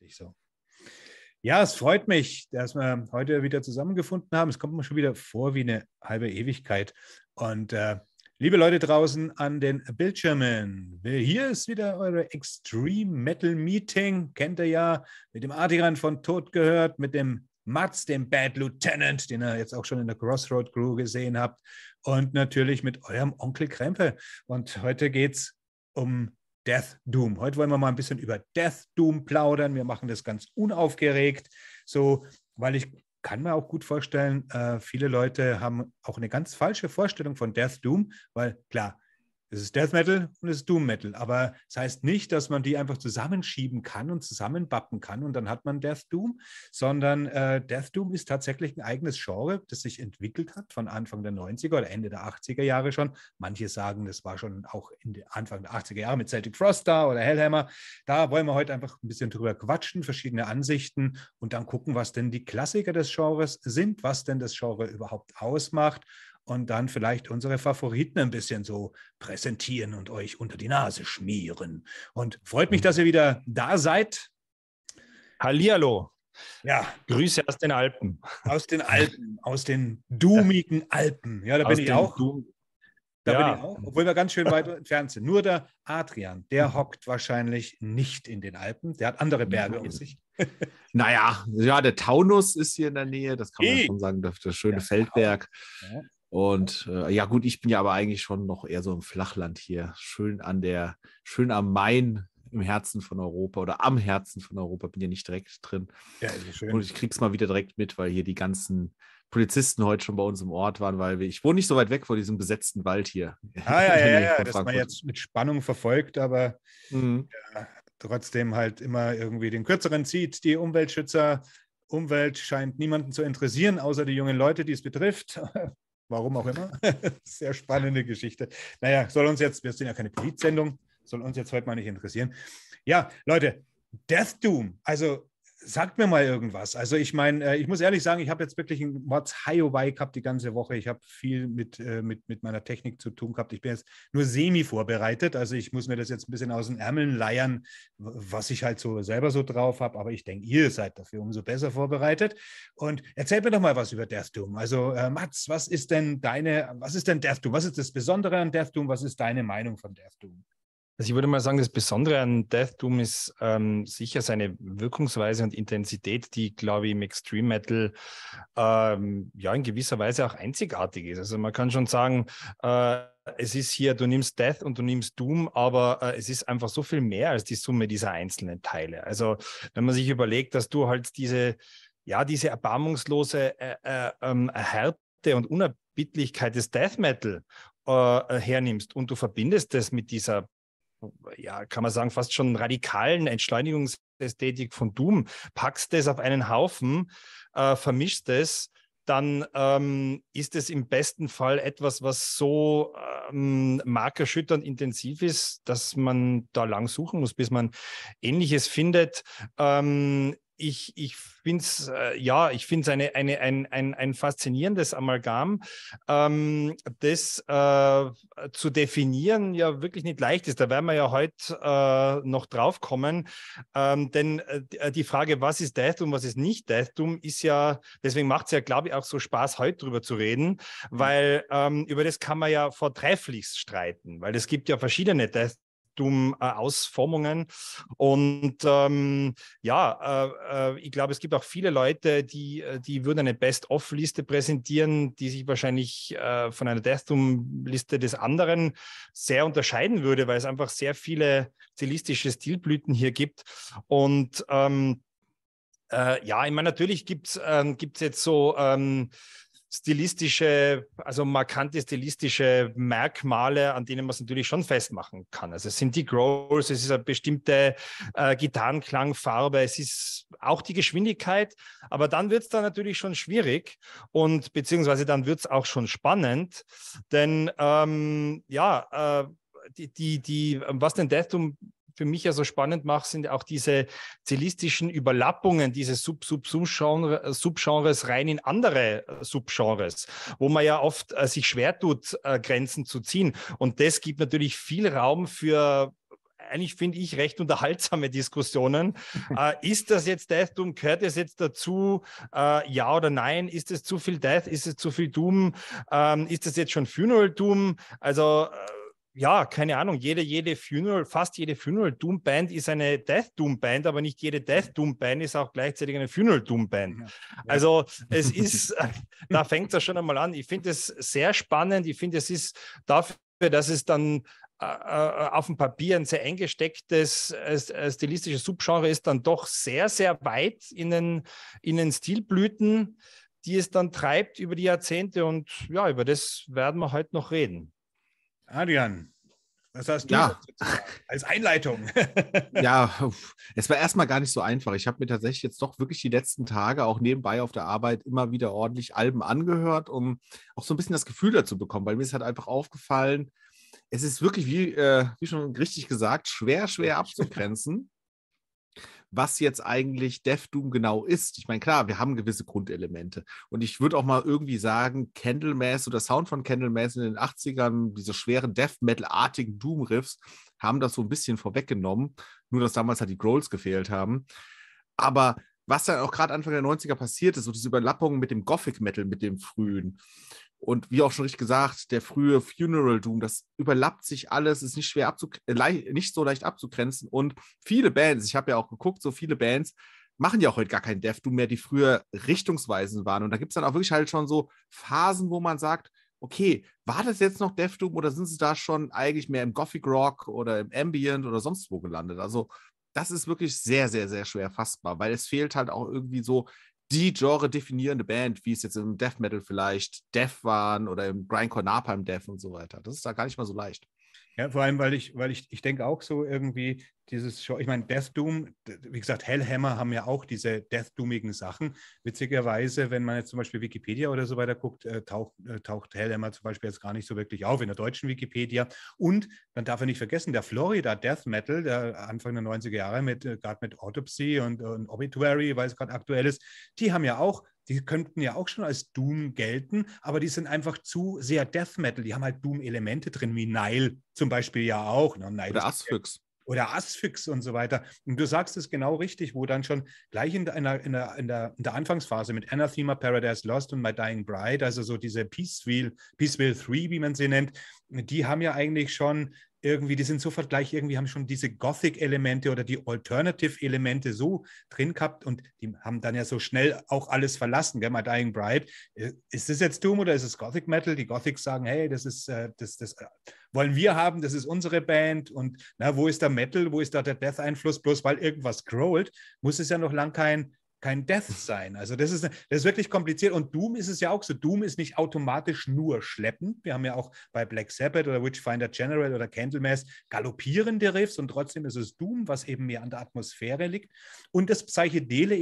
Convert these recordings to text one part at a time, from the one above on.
Richtig so. Ja, es freut mich, dass wir heute wieder zusammengefunden haben. Es kommt mir schon wieder vor wie eine halbe Ewigkeit. Und äh, liebe Leute draußen an den Bildschirmen, hier ist wieder eure Extreme Metal Meeting. Kennt ihr ja, mit dem Artiran von Tod gehört, mit dem Mats, dem Bad Lieutenant, den ihr jetzt auch schon in der Crossroad Crew gesehen habt. Und natürlich mit eurem Onkel Krempe. Und heute geht es um Death Doom. Heute wollen wir mal ein bisschen über Death Doom plaudern. Wir machen das ganz unaufgeregt, so, weil ich kann mir auch gut vorstellen, äh, viele Leute haben auch eine ganz falsche Vorstellung von Death Doom, weil klar, es ist Death Metal und es ist Doom Metal. Aber das heißt nicht, dass man die einfach zusammenschieben kann und zusammenbappen kann und dann hat man Death Doom, sondern äh, Death Doom ist tatsächlich ein eigenes Genre, das sich entwickelt hat von Anfang der 90er oder Ende der 80er Jahre schon. Manche sagen, das war schon auch Anfang der 80er Jahre mit Celtic Frost da oder Hellhammer. Da wollen wir heute einfach ein bisschen drüber quatschen, verschiedene Ansichten und dann gucken, was denn die Klassiker des Genres sind, was denn das Genre überhaupt ausmacht und dann vielleicht unsere Favoriten ein bisschen so präsentieren und euch unter die Nase schmieren. Und freut mich, mhm. dass ihr wieder da seid. Hallihallo. Ja. Grüße aus den Alpen. Aus den Alpen, aus den dumigen Alpen. Ja, da bin ich auch. Da ja. bin ich auch, obwohl wir ganz schön weit entfernt sind. Nur der Adrian, der mhm. hockt wahrscheinlich nicht in den Alpen. Der hat andere Berge um sich. naja, ja, der Taunus ist hier in der Nähe, das kann man e. schon sagen, das schöne ja, Feldberg. Ja. Und äh, ja, gut, ich bin ja aber eigentlich schon noch eher so im Flachland hier. Schön an der, schön am Main im Herzen von Europa oder am Herzen von Europa, bin ja nicht direkt drin. Ja, schön. Und ich krieg's mal wieder direkt mit, weil hier die ganzen Polizisten heute schon bei uns im Ort waren, weil wir, ich wohne nicht so weit weg vor diesem besetzten Wald hier. Ah, ja, ja, ja, ja das man jetzt mit Spannung verfolgt, aber mhm. ja, trotzdem halt immer irgendwie den kürzeren zieht. Die Umweltschützer, Umwelt scheint niemanden zu interessieren, außer die jungen Leute, die es betrifft. Warum auch immer. Sehr spannende Geschichte. Naja, soll uns jetzt, wir sind ja keine Polizsendung, soll uns jetzt heute mal nicht interessieren. Ja, Leute, Death Doom, also sagt mir mal irgendwas. Also ich meine, äh, ich muss ehrlich sagen, ich habe jetzt wirklich ein Mods Highway gehabt die ganze Woche. Ich habe viel mit, äh, mit, mit meiner Technik zu tun gehabt. Ich bin jetzt nur semi vorbereitet. Also ich muss mir das jetzt ein bisschen aus den Ärmeln leiern, was ich halt so selber so drauf habe. Aber ich denke, ihr seid dafür umso besser vorbereitet. Und erzählt mir doch mal was über Death Doom. Also äh, Mats, was ist denn deine, was ist denn Death Doom? Was ist das Besondere an Death Doom? Was ist deine Meinung von Death Doom? Also ich würde mal sagen, das Besondere an Death Doom ist ähm, sicher seine Wirkungsweise und Intensität, die, glaube ich, im Extreme Metal ähm, ja in gewisser Weise auch einzigartig ist. Also man kann schon sagen, äh, es ist hier, du nimmst Death und du nimmst Doom, aber äh, es ist einfach so viel mehr als die Summe dieser einzelnen Teile. Also wenn man sich überlegt, dass du halt diese, ja, diese erbarmungslose äh, äh, ähm, Härte und Unerbittlichkeit des Death Metal äh, hernimmst und du verbindest das mit dieser ja, kann man sagen, fast schon radikalen Entschleunigungsästhetik von Doom, packst das auf einen Haufen, äh, vermischst es, dann ähm, ist es im besten Fall etwas, was so ähm, markerschütternd intensiv ist, dass man da lang suchen muss, bis man Ähnliches findet. Ähm, ich, ich finde es, äh, ja, ich finde es eine, eine, ein, ein, ein faszinierendes Amalgam, ähm, das äh, zu definieren ja wirklich nicht leicht ist. Da werden wir ja heute äh, noch drauf kommen. Ähm, denn äh die Frage, was ist Deathdoom, was ist nicht Deathdoom, ist ja, deswegen macht es ja, glaube ich, auch so Spaß, heute drüber zu reden, mhm. weil ähm, über das kann man ja vortrefflichst streiten, weil es gibt ja verschiedene Death Ausformungen. Und ähm, ja, äh, äh, ich glaube, es gibt auch viele Leute, die, äh, die würden eine Best-of-Liste präsentieren, die sich wahrscheinlich äh, von einer Deathdoom-Liste des anderen sehr unterscheiden würde, weil es einfach sehr viele stilistische Stilblüten hier gibt. Und ähm, äh, ja, ich meine, natürlich gibt es ähm, jetzt so ähm, stilistische, also markante stilistische Merkmale, an denen man es natürlich schon festmachen kann. Also es sind die Growls, es ist eine bestimmte äh, Gitarrenklangfarbe, es ist auch die Geschwindigkeit, aber dann wird es dann natürlich schon schwierig und beziehungsweise dann wird es auch schon spannend, denn ähm, ja, äh, die, die, die, was den Deathdoom für mich ja so spannend macht, sind auch diese stilistischen Überlappungen dieses Sub-Sub-Subgenres Subgenres rein in andere äh, Subgenres, wo man ja oft äh, sich schwer tut, äh, Grenzen zu ziehen. Und das gibt natürlich viel Raum für eigentlich finde ich recht unterhaltsame Diskussionen. äh, ist das jetzt Death Doom? Gehört es jetzt dazu? Äh, ja oder nein? Ist es zu viel Death? Ist es zu viel Doom? Ähm, ist es jetzt schon Funeral Doom? Also äh, ja, keine Ahnung, jede, jede Funeral, fast jede Funeral Doom Band ist eine Death Doom Band, aber nicht jede Death Doom Band ist auch gleichzeitig eine Funeral Doom Band. Ja. Also es ist, da fängt es schon einmal an. Ich finde es sehr spannend. Ich finde, es ist dafür, dass es dann äh, äh, auf dem Papier ein sehr eingestecktes äh, stilistisches Subgenre ist, dann doch sehr, sehr weit in den, in den Stilblüten, die es dann treibt über die Jahrzehnte. Und ja, über das werden wir heute noch reden. Adrian, was hast du ja. als Einleitung? ja, es war erstmal gar nicht so einfach. Ich habe mir tatsächlich jetzt doch wirklich die letzten Tage auch nebenbei auf der Arbeit immer wieder ordentlich Alben angehört, um auch so ein bisschen das Gefühl dazu bekommen, weil mir ist halt einfach aufgefallen, es ist wirklich, wie, äh, wie schon richtig gesagt, schwer, schwer abzugrenzen was jetzt eigentlich Death Doom genau ist. Ich meine, klar, wir haben gewisse Grundelemente. Und ich würde auch mal irgendwie sagen, Candlemass oder Sound von Candlemass in den 80ern, diese schweren Death Metal-artigen Doom-Riffs, haben das so ein bisschen vorweggenommen. Nur, dass damals halt die Growls gefehlt haben. Aber was dann auch gerade Anfang der 90er passiert ist, so diese Überlappung mit dem Gothic Metal, mit dem frühen. Und wie auch schon richtig gesagt, der frühe Funeral Doom, das überlappt sich alles, ist nicht schwer äh, nicht so leicht abzugrenzen. Und viele Bands, ich habe ja auch geguckt, so viele Bands machen ja auch heute gar keinen Death Doom mehr, die früher richtungsweisend waren. Und da gibt es dann auch wirklich halt schon so Phasen, wo man sagt, okay, war das jetzt noch Death Doom oder sind sie da schon eigentlich mehr im Gothic Rock oder im Ambient oder sonst wo gelandet? Also das ist wirklich sehr, sehr, sehr schwer fassbar, weil es fehlt halt auch irgendwie so die Genre-definierende Band, wie es jetzt im Death Metal vielleicht Death waren oder im Grindcore Napalm Death und so weiter. Das ist da gar nicht mal so leicht. Ja, vor allem, weil ich, weil ich, ich denke auch so irgendwie, dieses Show, ich meine, Death Doom, wie gesagt, Hellhammer haben ja auch diese Death Doomigen Sachen. Witzigerweise, wenn man jetzt zum Beispiel Wikipedia oder so weiter guckt, äh, taucht, äh, taucht Hellhammer zum Beispiel jetzt gar nicht so wirklich auf in der deutschen Wikipedia. Und man darf ja nicht vergessen, der Florida Death Metal, der Anfang der 90er Jahre mit, äh, gerade mit Autopsy und, und Obituary, weil es gerade aktuell ist, die haben ja auch die könnten ja auch schon als Doom gelten, aber die sind einfach zu sehr Death Metal. Die haben halt Doom-Elemente drin, wie Nile zum Beispiel ja auch. Ne? Nile Oder Asphyx oder Asphyx und so weiter. Und du sagst es genau richtig, wo dann schon gleich in der, in der, in der, in der, Anfangsphase mit Anathema, Paradise Lost und My Dying Bride, also so diese Peaceville, Peaceville 3, wie man sie nennt, die haben ja eigentlich schon irgendwie, die sind sofort gleich irgendwie, haben schon diese Gothic-Elemente oder die Alternative-Elemente so drin gehabt und die haben dann ja so schnell auch alles verlassen, gell, My Dying Bride. Äh, ist das jetzt Doom oder ist es Gothic Metal? Die Gothics sagen, hey, das ist, äh, das, das äh, wollen wir haben, das ist unsere Band und na, wo ist der Metal, wo ist da der Death-Einfluss? Bloß weil irgendwas growlt, muss es ja noch lang kein kein Death sein. Also das ist, das ist wirklich kompliziert. Und Doom ist es ja auch so. Doom ist nicht automatisch nur schleppend. Wir haben ja auch bei Black Sabbath oder Witchfinder General oder Candlemass galoppierende Riffs und trotzdem ist es Doom, was eben mehr an der Atmosphäre liegt. Und das psychedele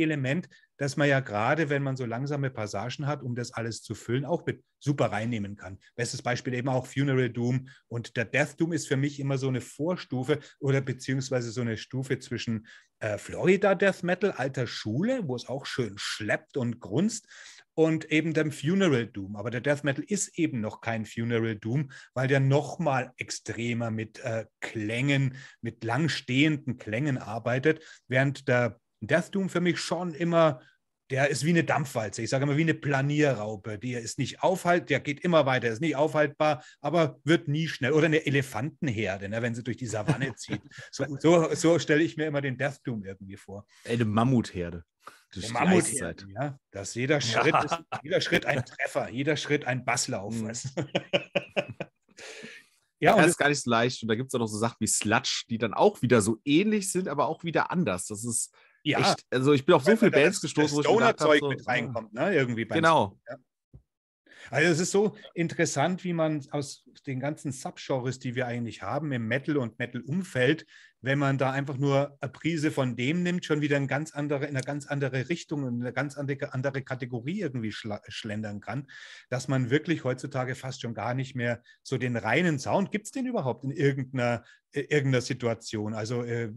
Element, das man ja gerade, wenn man so langsame Passagen hat, um das alles zu füllen, auch mit super reinnehmen kann. Bestes Beispiel eben auch Funeral Doom. Und der Death Doom ist für mich immer so eine Vorstufe oder beziehungsweise so eine Stufe zwischen äh, Florida Death Metal, alter Schule, wo es auch schön schleppt und grunzt, und eben dem Funeral Doom. Aber der Death Metal ist eben noch kein Funeral Doom, weil der nochmal extremer mit äh, Klängen, mit langstehenden Klängen arbeitet, während der Death Doom für mich schon immer der ist wie eine Dampfwalze. Ich sage immer wie eine Planierraupe. Die ist nicht aufhaltbar, der geht immer weiter, ist nicht aufhaltbar, aber wird nie schnell. Oder eine Elefantenherde, ne, wenn sie durch die Savanne zieht. So, so, so stelle ich mir immer den Death Doom irgendwie vor. Eine Mammutherde. Eine Mammutherde, ja. Dass jeder Schritt, ja. ist, jeder Schritt ein Treffer, jeder Schritt ein Basslauf. Mhm. Ja, das ist gar nicht so leicht. Und da gibt es auch noch so Sachen wie Sludge, die dann auch wieder so ähnlich sind, aber auch wieder anders. Das ist, ja. Echt, also ich bin auf so viele Bands gestoßen, wo ich gedacht habe, so, mit reinkommt, ne? Irgendwie genau. Ja. Also es ist so interessant, wie man aus den ganzen Subgenres, die wir eigentlich haben im Metal- und Metal-Umfeld, wenn man da einfach nur eine Prise von dem nimmt, schon wieder in, ganz andere, in eine ganz andere Richtung, in eine ganz andere, andere Kategorie irgendwie schlendern kann, dass man wirklich heutzutage fast schon gar nicht mehr so den reinen Sound, gibt es den überhaupt in irgendeiner, irgendeiner Situation? Also äh,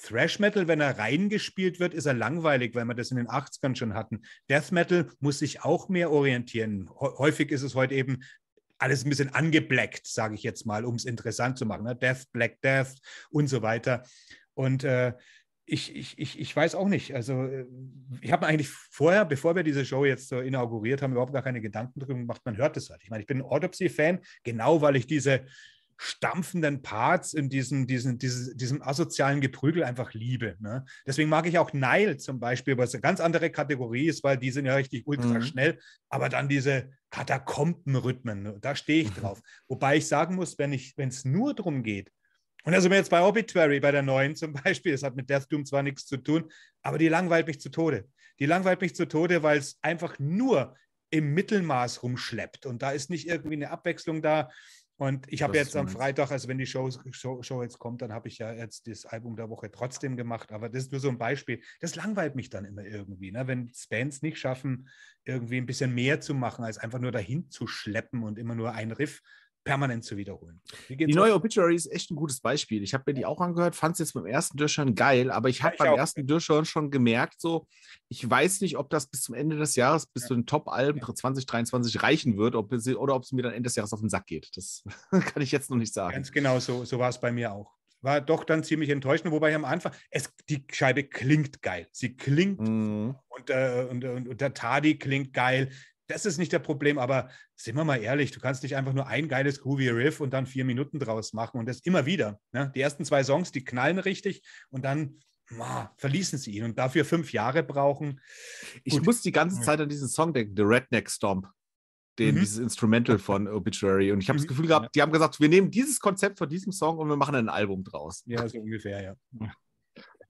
Thrash Metal, wenn er reingespielt wird, ist er langweilig, weil wir das in den 80ern schon hatten. Death Metal muss sich auch mehr orientieren. Häufig ist es heute eben alles ein bisschen angeblackt, sage ich jetzt mal, um es interessant zu machen. Ne? Death, Black Death und so weiter. Und äh, ich, ich, ich, ich weiß auch nicht. Also, äh, ich habe eigentlich vorher, bevor wir diese Show jetzt so inauguriert haben, überhaupt gar keine Gedanken drüber gemacht. Man hört es halt. Ich meine, ich bin ein Autopsy-Fan, genau weil ich diese stampfenden Parts in diesem, diesem, diesem, diesem asozialen Geprügel einfach liebe. Ne? Deswegen mag ich auch Nile zum Beispiel, was eine ganz andere Kategorie ist, weil die sind ja richtig ultra mhm. schnell, aber dann diese Katakombenrhythmen, ne? da stehe ich drauf. Wobei ich sagen muss, wenn es nur darum geht, und da sind wir jetzt bei Obituary, bei der neuen zum Beispiel. Das hat mit Death Doom zwar nichts zu tun, aber die langweilt mich zu Tode. Die langweilt mich zu Tode, weil es einfach nur im Mittelmaß rumschleppt. Und da ist nicht irgendwie eine Abwechslung da. Und ich habe jetzt am Freitag, also wenn die Show, Show, Show jetzt kommt, dann habe ich ja jetzt das Album der Woche trotzdem gemacht. Aber das ist nur so ein Beispiel. Das langweilt mich dann immer irgendwie, ne? wenn Bands nicht schaffen, irgendwie ein bisschen mehr zu machen, als einfach nur dahin zu schleppen und immer nur ein Riff permanent zu wiederholen. Die neue Obituary ist echt ein gutes Beispiel. Ich habe mir die auch angehört, fand es jetzt beim ersten Durchschauen geil, aber ich habe ja, beim auch. ersten Durchschauen schon gemerkt, so, ich weiß nicht, ob das bis zum Ende des Jahres, bis ja. zu den Top-Alben ja. 2023 reichen wird ob es, oder ob es mir dann Ende des Jahres auf den Sack geht. Das kann ich jetzt noch nicht sagen. Ganz genau, so, so war es bei mir auch. War doch dann ziemlich enttäuschend, wobei am Anfang, es, die Scheibe klingt geil. Sie klingt mhm. und, äh, und, und, und der Tadi klingt geil das ist nicht der Problem, aber sind wir mal ehrlich, du kannst nicht einfach nur ein geiles Groovy Riff und dann vier Minuten draus machen und das immer wieder. Ne? Die ersten zwei Songs, die knallen richtig und dann oh, verließen sie ihn und dafür fünf Jahre brauchen. Ich Gut. muss die ganze Zeit an diesen Song denken, The Redneck Stomp. Den, mhm. dieses Instrumental von Obituary. Und ich habe mhm. das Gefühl gehabt, die haben gesagt, wir nehmen dieses Konzept von diesem Song und wir machen ein Album draus. Ja, so ungefähr, ja.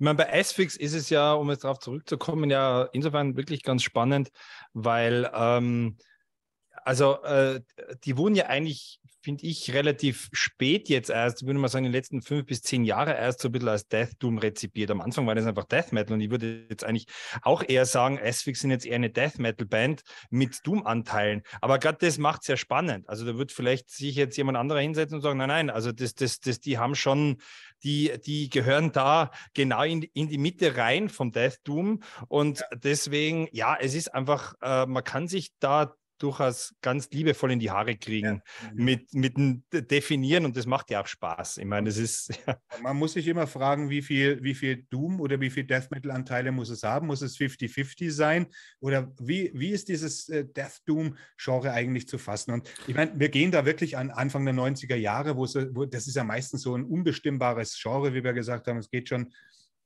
Ich meine, bei Asphyx ist es ja, um jetzt darauf zurückzukommen, ja insofern wirklich ganz spannend, weil ähm, also äh, die wurden ja eigentlich finde ich, relativ spät jetzt erst, würde man sagen, in den letzten fünf bis zehn Jahren erst so ein bisschen als Death Doom rezipiert. Am Anfang war das einfach Death Metal und ich würde jetzt eigentlich auch eher sagen, Asphyx sind jetzt eher eine Death Metal Band mit Doom-Anteilen. Aber gerade das macht es ja spannend. Also da wird vielleicht sich jetzt jemand anderer hinsetzen und sagen, nein, nein, also das, das, das, die haben schon, die, die gehören da genau in, in die Mitte rein vom Death Doom. Und deswegen, ja, es ist einfach, äh, man kann sich da durchaus ganz liebevoll in die Haare kriegen ja. mit, mit dem Definieren und das macht ja auch Spaß. Ich meine, das ist. Ja. Man muss sich immer fragen, wie viel, wie viel Doom oder wie viel Death Metal-Anteile muss es haben? Muss es 50-50 sein? Oder wie, wie ist dieses äh, Death Doom-Genre eigentlich zu fassen? Und ich meine, wir gehen da wirklich an Anfang der 90er Jahre, wo, es, wo das ist ja meistens so ein unbestimmbares Genre, wie wir gesagt haben. Es geht schon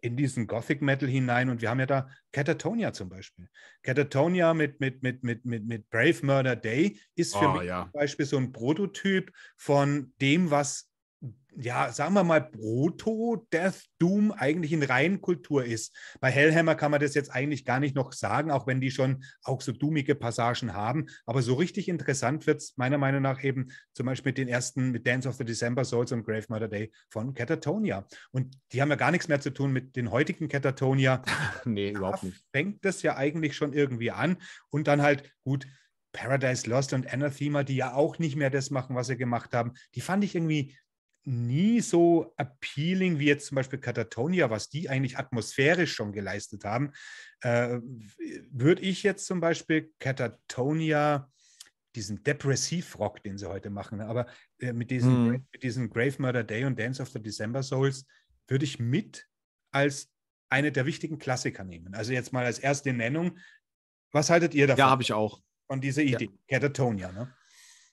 in diesen Gothic Metal hinein. Und wir haben ja da Catatonia zum Beispiel. Catatonia mit, mit, mit, mit, mit, mit Brave Murder Day ist für oh, mich ja. zum Beispiel so ein Prototyp von dem, was ja, sagen wir mal, Proto Death Doom eigentlich in Reihenkultur ist. Bei Hellhammer kann man das jetzt eigentlich gar nicht noch sagen, auch wenn die schon auch so doomige Passagen haben. Aber so richtig interessant wird es meiner Meinung nach eben zum Beispiel mit den ersten, mit Dance of the December Souls und Grave Mother Day von Catatonia. Und die haben ja gar nichts mehr zu tun mit den heutigen Catatonia. nee, überhaupt nicht. Fängt das ja eigentlich schon irgendwie an. Und dann halt, gut, Paradise Lost und Anathema, die ja auch nicht mehr das machen, was sie gemacht haben, die fand ich irgendwie nie so appealing wie jetzt zum Beispiel Katatonia, was die eigentlich atmosphärisch schon geleistet haben. Äh, Würde ich jetzt zum Beispiel Katatonia, diesen Depressiv-Rock, den sie heute machen, aber äh, mit, diesen, mhm. mit diesem Grave Murder Day und Dance of the December Souls, würde ich mit als eine der wichtigen Klassiker nehmen. Also jetzt mal als erste Nennung. Was haltet ihr davon? Ja, habe ich auch. Von dieser Idee, ja. Catatonia, ne?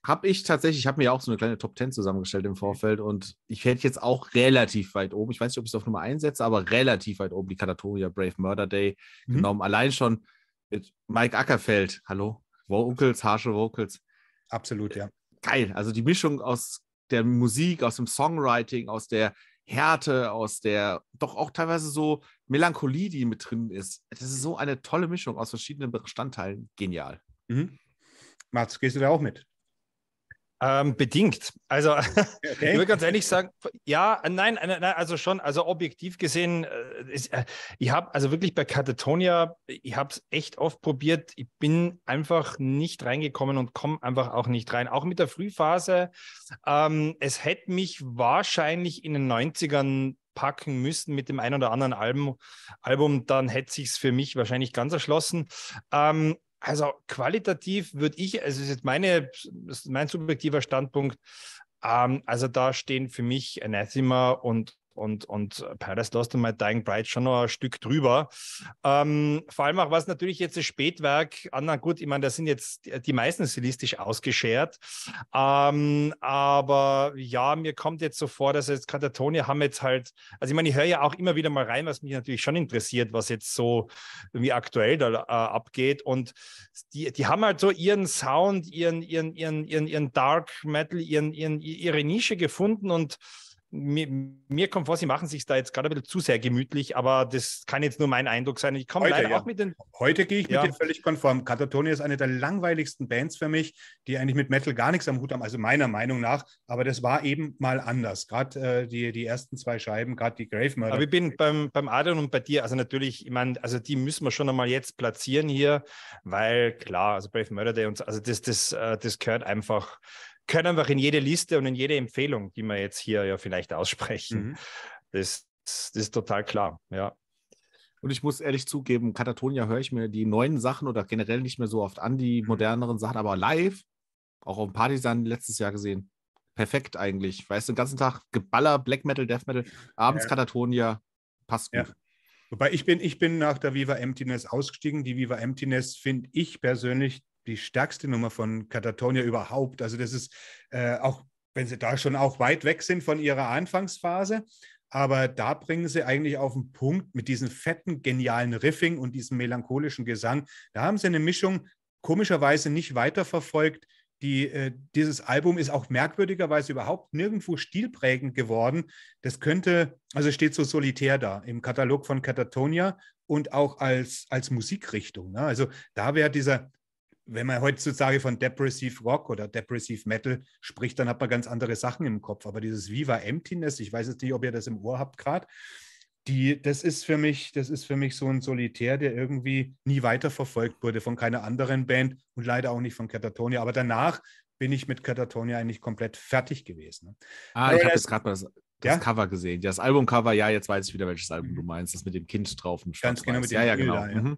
Habe ich tatsächlich, ich habe mir ja auch so eine kleine Top 10 zusammengestellt im Vorfeld und ich hätte jetzt auch relativ weit oben, ich weiß nicht, ob ich es auf Nummer 1 setze, aber relativ weit oben die Katatoria Brave Murder Day mhm. genommen. Allein schon mit Mike Ackerfeld, hallo, Vocals, harsche Vocals. Absolut, ja. Geil, also die Mischung aus der Musik, aus dem Songwriting, aus der Härte, aus der doch auch teilweise so Melancholie, die mit drin ist. Das ist so eine tolle Mischung aus verschiedenen Bestandteilen. Genial. Mhm. Mats, gehst du da auch mit? Ähm, bedingt. Also okay. ich würde ganz ehrlich sagen, ja, nein, nein, nein, also schon, also objektiv gesehen, äh, ist, äh, ich habe also wirklich bei Catatonia, ich habe es echt oft probiert, ich bin einfach nicht reingekommen und komme einfach auch nicht rein. Auch mit der Frühphase, ähm, es hätte mich wahrscheinlich in den 90ern packen müssen mit dem einen oder anderen Album, Album dann hätte sich es für mich wahrscheinlich ganz erschlossen. Ähm, also qualitativ würde ich, also ist jetzt meine, mein subjektiver Standpunkt, ähm, also da stehen für mich Anathema und und, und Paradise Lost und My Dying Bride schon noch ein Stück drüber. Ähm, vor allem auch, was natürlich jetzt das Spätwerk, Anna, gut, ich meine, da sind jetzt die meisten stilistisch ausgeschert. Ähm, aber ja, mir kommt jetzt so vor, dass jetzt Katatonia haben jetzt halt, also ich meine, ich höre ja auch immer wieder mal rein, was mich natürlich schon interessiert, was jetzt so irgendwie aktuell da äh, abgeht. Und die, die haben halt so ihren Sound, ihren, ihren, ihren, ihren, ihren Dark Metal, ihren, ihren, ihre Nische gefunden und mir, mir, kommt vor, sie machen sich da jetzt gerade ein bisschen zu sehr gemütlich, aber das kann jetzt nur mein Eindruck sein. Ich komme leider ja. auch mit den. Heute gehe ich ja. mit dir völlig konform. Katatonia ist eine der langweiligsten Bands für mich, die eigentlich mit Metal gar nichts am Hut haben, also meiner Meinung nach. Aber das war eben mal anders. Gerade äh, die, die ersten zwei Scheiben, gerade die Grave Murder. Aber ich bin beim, beim Adrian und bei dir, also natürlich, ich meine, also die müssen wir schon einmal jetzt platzieren hier, weil klar, also Brave Murder Day und so, also das, das, äh, das gehört einfach können einfach in jede Liste und in jede Empfehlung, die wir jetzt hier ja vielleicht aussprechen. Mhm. Das, das ist total klar, ja. Und ich muss ehrlich zugeben, Katatonia höre ich mir die neuen Sachen oder generell nicht mehr so oft an, die mhm. moderneren Sachen, aber live, auch auf dem Partisan letztes Jahr gesehen, perfekt eigentlich. Weißt du, den ganzen Tag Geballer, Black Metal, Death Metal, abends ja. Katatonia, passt gut. Ja. Wobei ich bin, ich bin nach der Viva Emptiness ausgestiegen. Die Viva Emptiness finde ich persönlich die stärkste Nummer von Katatonia überhaupt. Also das ist äh, auch, wenn sie da schon auch weit weg sind von ihrer Anfangsphase, aber da bringen sie eigentlich auf den Punkt mit diesem fetten, genialen Riffing und diesem melancholischen Gesang. Da haben sie eine Mischung komischerweise nicht weiterverfolgt. Die, äh, dieses Album ist auch merkwürdigerweise überhaupt nirgendwo stilprägend geworden. Das könnte, also steht so solitär da im Katalog von Katatonia und auch als, als Musikrichtung. Ne? Also da wäre dieser wenn man heutzutage von Depressive Rock oder Depressive Metal spricht, dann hat man ganz andere Sachen im Kopf. Aber dieses Viva Emptiness, ich weiß jetzt nicht, ob ihr das im Ohr habt gerade, die, das ist für mich, das ist für mich so ein Solitär, der irgendwie nie weiterverfolgt wurde von keiner anderen Band und leider auch nicht von Catatonia. Aber danach bin ich mit Catatonia eigentlich komplett fertig gewesen. Ne? Ah, Aber ich habe jetzt gerade das, das ja? Cover gesehen. Das Albumcover, ja, jetzt weiß ich wieder, welches Album du meinst. Das mit dem Kind drauf. Ganz genau, mit dem ja, ja, genau. Da, ja. Mhm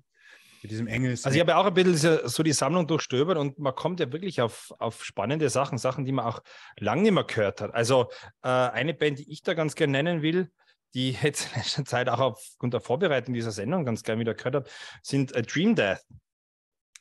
mit diesem Engel. Also ich habe ja auch ein bisschen so die Sammlung durchstöbert und man kommt ja wirklich auf, auf spannende Sachen, Sachen, die man auch lange nicht mehr gehört hat. Also äh, eine Band, die ich da ganz gerne nennen will, die jetzt in letzter Zeit auch aufgrund der Vorbereitung dieser Sendung ganz gerne wieder gehört habe, sind äh, Dream Death.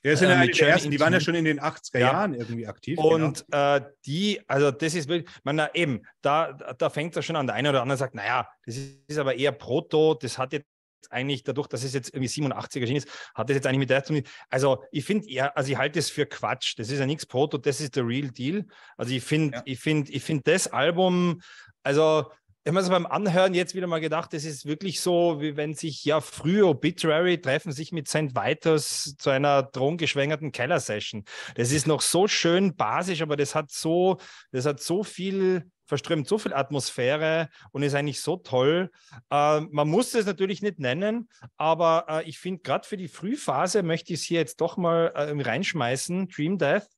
Ja, sind ja äh, die ersten, die waren ja schon in den 80er ja. Jahren irgendwie aktiv. Und genau. äh, die, also das ist wirklich, man, na, eben, da, da fängt es schon an. Der eine oder andere sagt, naja, das ist aber eher Proto, das hat jetzt eigentlich dadurch, dass es jetzt irgendwie 87 erschienen ist, hat das jetzt eigentlich mit der zu tun. Also ich finde eher, also ich halte es für Quatsch. Das ist ja nichts Proto, das ist der Real Deal. Also ich finde, ja. ich finde, ich finde das Album, also ich habe mir so beim Anhören jetzt wieder mal gedacht, das ist wirklich so, wie wenn sich ja früher Obituary treffen sich mit St. Vitus zu einer drogengeschwängerten Keller-Session. Das ist noch so schön basisch, aber das hat so, das hat so viel verströmt so viel Atmosphäre und ist eigentlich so toll. Äh, man muss es natürlich nicht nennen, aber äh, ich finde, gerade für die Frühphase möchte ich es hier jetzt doch mal äh, reinschmeißen. Dream Death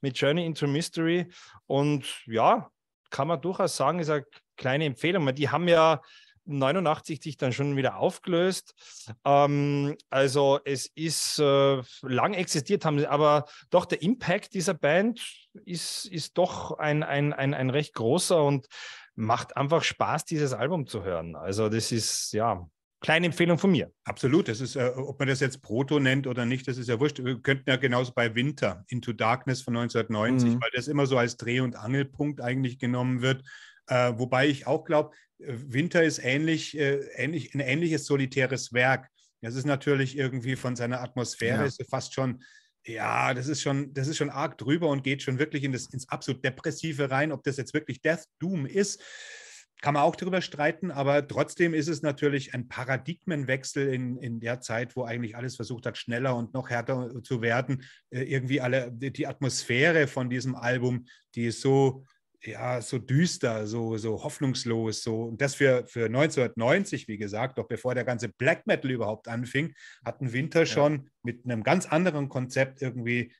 mit Journey into Mystery. Und ja, kann man durchaus sagen, ist eine kleine Empfehlung. Die haben ja 89 sich dann schon wieder aufgelöst. Ähm, also es ist äh, lang existiert, haben aber doch der Impact dieser Band ist, ist doch ein, ein, ein, ein recht großer und macht einfach Spaß, dieses Album zu hören. Also das ist, ja, kleine Empfehlung von mir. Absolut. Das ist, äh, ob man das jetzt Proto nennt oder nicht, das ist ja wurscht. Wir könnten ja genauso bei Winter, Into Darkness von 1990, mhm. weil das immer so als Dreh- und Angelpunkt eigentlich genommen wird. Äh, wobei ich auch glaube, äh, Winter ist ähnlich, äh, ähnlich, ein ähnliches solitäres Werk. Das ist natürlich irgendwie von seiner Atmosphäre ja. fast schon, ja, das ist schon, das ist schon arg drüber und geht schon wirklich in das, ins absolut Depressive rein. Ob das jetzt wirklich Death Doom ist, kann man auch darüber streiten, aber trotzdem ist es natürlich ein Paradigmenwechsel in, in der Zeit, wo eigentlich alles versucht hat, schneller und noch härter zu werden. Äh, irgendwie alle, die Atmosphäre von diesem Album, die ist so, ja, so düster, so, so hoffnungslos, so. Und das für, für 1990, wie gesagt, doch bevor der ganze Black Metal überhaupt anfing, hatten Winter schon ja. mit einem ganz anderen Konzept irgendwie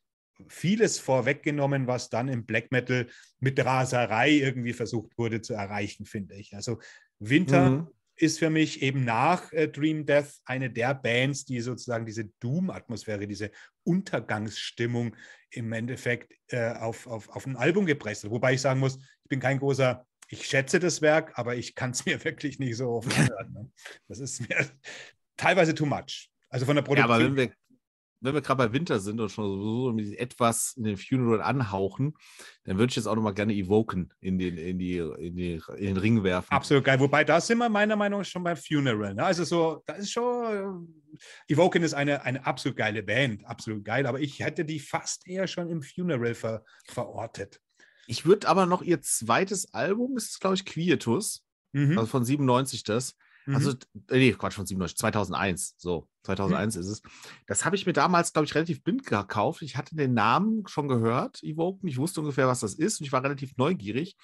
vieles vorweggenommen, was dann im Black Metal mit Raserei irgendwie versucht wurde zu erreichen, finde ich. Also Winter mhm. Ist für mich eben nach äh, Dream Death eine der Bands, die sozusagen diese Doom-Atmosphäre, diese Untergangsstimmung im Endeffekt äh, auf, auf, auf ein Album gepresst hat. Wobei ich sagen muss, ich bin kein großer, ich schätze das Werk, aber ich kann es mir wirklich nicht so oft anhören. Ne? Das ist mir teilweise too much. Also von der Produktion. Ja, aber wenn wir, wenn wir gerade bei Winter sind und schon so etwas in den Funeral anhauchen, dann würde ich jetzt auch noch mal gerne Evoken in den, in, die, in, die, in den Ring werfen. Absolut geil. Wobei da sind wir meiner Meinung nach schon beim Funeral. Ne? Also so, da ist schon, äh, Evoken ist eine, eine absolut geile Band, absolut geil, aber ich hätte die fast eher schon im Funeral ver, verortet. Ich würde aber noch ihr zweites Album, das ist glaube ich Quietus, mhm. also von 97 das, also, mhm. nee, Quatsch, von 97, 2001. So, 2001 mhm. ist es. Das habe ich mir damals, glaube ich, relativ blind gekauft. Ich hatte den Namen schon gehört, Evoken. Ich wusste ungefähr, was das ist und ich war relativ neugierig.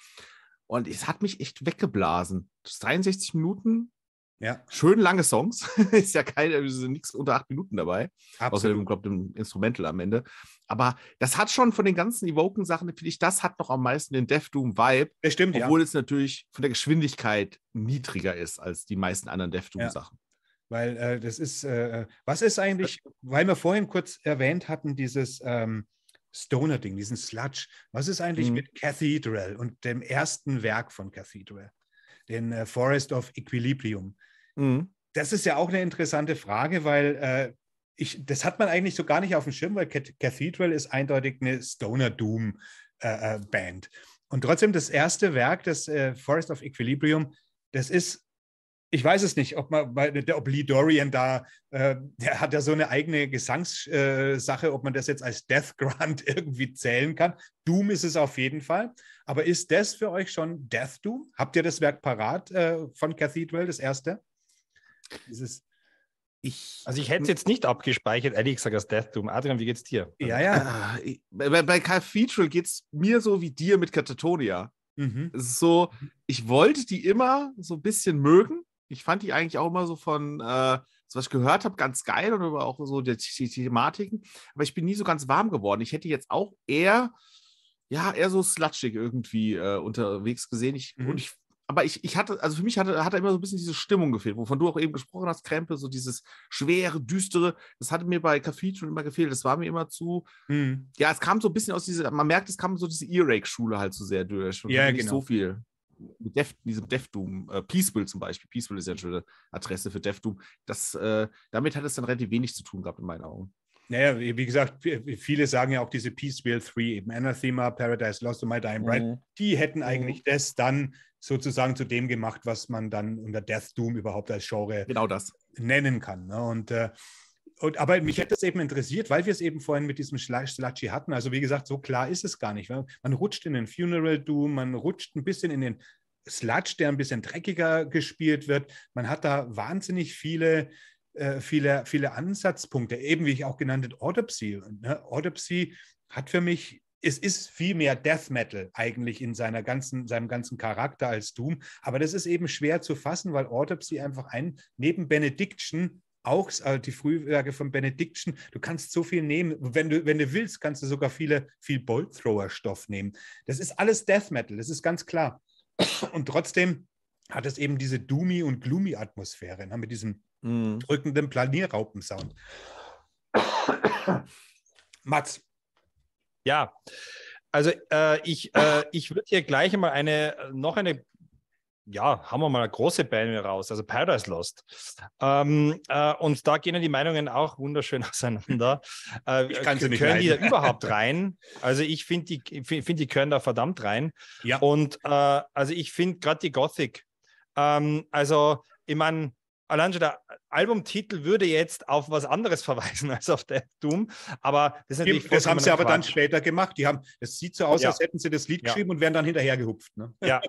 Und es hat mich echt weggeblasen. 63 Minuten, ja. Schön lange Songs. ist ja keine, nichts unter acht Minuten dabei. Absolut. Außerdem, glaube ein Instrumental am Ende. Aber das hat schon von den ganzen Evoken-Sachen, finde ich, das hat noch am meisten den Death Doom-Vibe. Das stimmt, Obwohl ja. es natürlich von der Geschwindigkeit niedriger ist als die meisten anderen Death Doom-Sachen. Ja. Weil äh, das ist, äh, was ist eigentlich, weil wir vorhin kurz erwähnt hatten, dieses ähm, Stoner-Ding, diesen Sludge. Was ist eigentlich mhm. mit Cathedral und dem ersten Werk von Cathedral? Den äh, Forest of Equilibrium. Mhm. Das ist ja auch eine interessante Frage, weil äh, ich, das hat man eigentlich so gar nicht auf dem Schirm, weil Cathedral ist eindeutig eine Stoner Doom äh, äh, Band. Und trotzdem das erste Werk, das äh, Forest of Equilibrium, das ist ich weiß es nicht, ob man, weil der, ob Lee Dorian da, äh, der hat ja so eine eigene Gesangssache, äh, ob man das jetzt als Death Grunt irgendwie zählen kann. Doom ist es auf jeden Fall. Aber ist das für euch schon Death Doom? Habt ihr das Werk parat äh, von Cathedral, das erste? Dieses ich, also ich hätte es jetzt nicht abgespeichert, ehrlich gesagt, als Death Doom. Adrian, wie geht's dir? Ja, ja. Äh, bei, bei Cathedral geht es mir so wie dir mit Katatonia. Mhm. Es ist so, ich wollte die immer so ein bisschen mögen, ich fand die eigentlich auch immer so von, äh, so was ich gehört habe, ganz geil und auch so die, die, Thematiken. Aber ich bin nie so ganz warm geworden. Ich hätte jetzt auch eher, ja, eher so slutschig irgendwie äh, unterwegs gesehen. Ich, mhm. und ich, aber ich, ich hatte, also für mich hatte, hatte immer so ein bisschen diese Stimmung gefehlt, wovon du auch eben gesprochen hast, Krempe, so dieses schwere, düstere. Das hatte mir bei Café schon immer gefehlt. Das war mir immer zu, mhm. ja, es kam so ein bisschen aus dieser, man merkt, es kam so diese Earache-Schule halt so sehr durch. Und ja, genau. nicht so viel mit Def, diesem DevDoom, äh, Peaceful zum Beispiel, Peaceful ist ja eine schöne Adresse für DevDoom, das, äh, damit hat es dann relativ wenig zu tun gehabt in meinen Augen. Naja, wie gesagt, viele sagen ja auch diese Peaceville 3, eben Anathema, Paradise Lost und My Dying Bride, mhm. die hätten mhm. eigentlich mhm. das dann sozusagen zu dem gemacht, was man dann unter Death Doom überhaupt als Genre genau das. nennen kann. Ne? Und äh, und, aber mich hätte es eben interessiert, weil wir es eben vorhin mit diesem Sludgy hatten. Also wie gesagt, so klar ist es gar nicht. Man rutscht in den Funeral Doom, man rutscht ein bisschen in den Sludge, der ein bisschen dreckiger gespielt wird. Man hat da wahnsinnig viele, äh, viele, viele Ansatzpunkte, eben wie ich auch genannt habe, Autopsy. Ne? Autopsy hat für mich es ist viel mehr Death Metal eigentlich in seiner ganzen, seinem ganzen Charakter als Doom. Aber das ist eben schwer zu fassen, weil Autopsy einfach ein, neben Benediction auch äh, die Frühwerke von Benediction. Du kannst so viel nehmen. Wenn du, wenn du willst, kannst du sogar viele, viel Bolt-Thrower-Stoff nehmen. Das ist alles Death Metal, das ist ganz klar. Und trotzdem hat es eben diese Doomy und Gloomy Atmosphäre ne, mit diesem mm. drückenden Planierraupensound. Mats. Ja, also äh, ich, äh, ich würde hier gleich mal eine, noch eine ja, haben wir mal eine große Band raus, also Paradise Lost. Ähm, äh, und da gehen die Meinungen auch wunderschön auseinander. Äh, ich kann sie nicht können leiden. die da überhaupt rein? Also ich finde, die, find, die können da verdammt rein. Ja. Und äh, also ich finde gerade die Gothic, ähm, also ich meine, allein schon der Albumtitel würde jetzt auf was anderes verweisen als auf Death Doom, aber das, das haben sie aber Quatsch. dann später gemacht. Die haben, es sieht so aus, ja. als hätten sie das Lied ja. geschrieben und wären dann hinterher gehupft. Ne? Ja.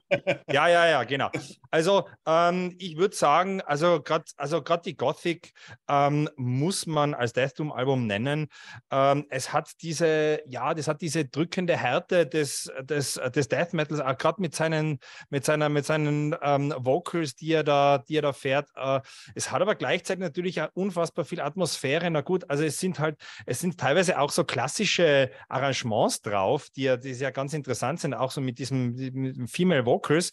ja, ja, ja, genau. Also ähm, ich würde sagen, also gerade also die Gothic ähm, muss man als Death Doom Album nennen. Ähm, es hat diese, ja, das hat diese drückende Härte des, des, des Death Metals, auch gerade mit seinen, mit seiner, mit seinen ähm, Vocals, die er da, die er da fährt. Äh, es hat aber gleich gleichzeitig natürlich auch unfassbar viel Atmosphäre. Na gut, also es sind halt, es sind teilweise auch so klassische Arrangements drauf, die ja, die ja ganz interessant sind, auch so mit diesem mit Female Vocals,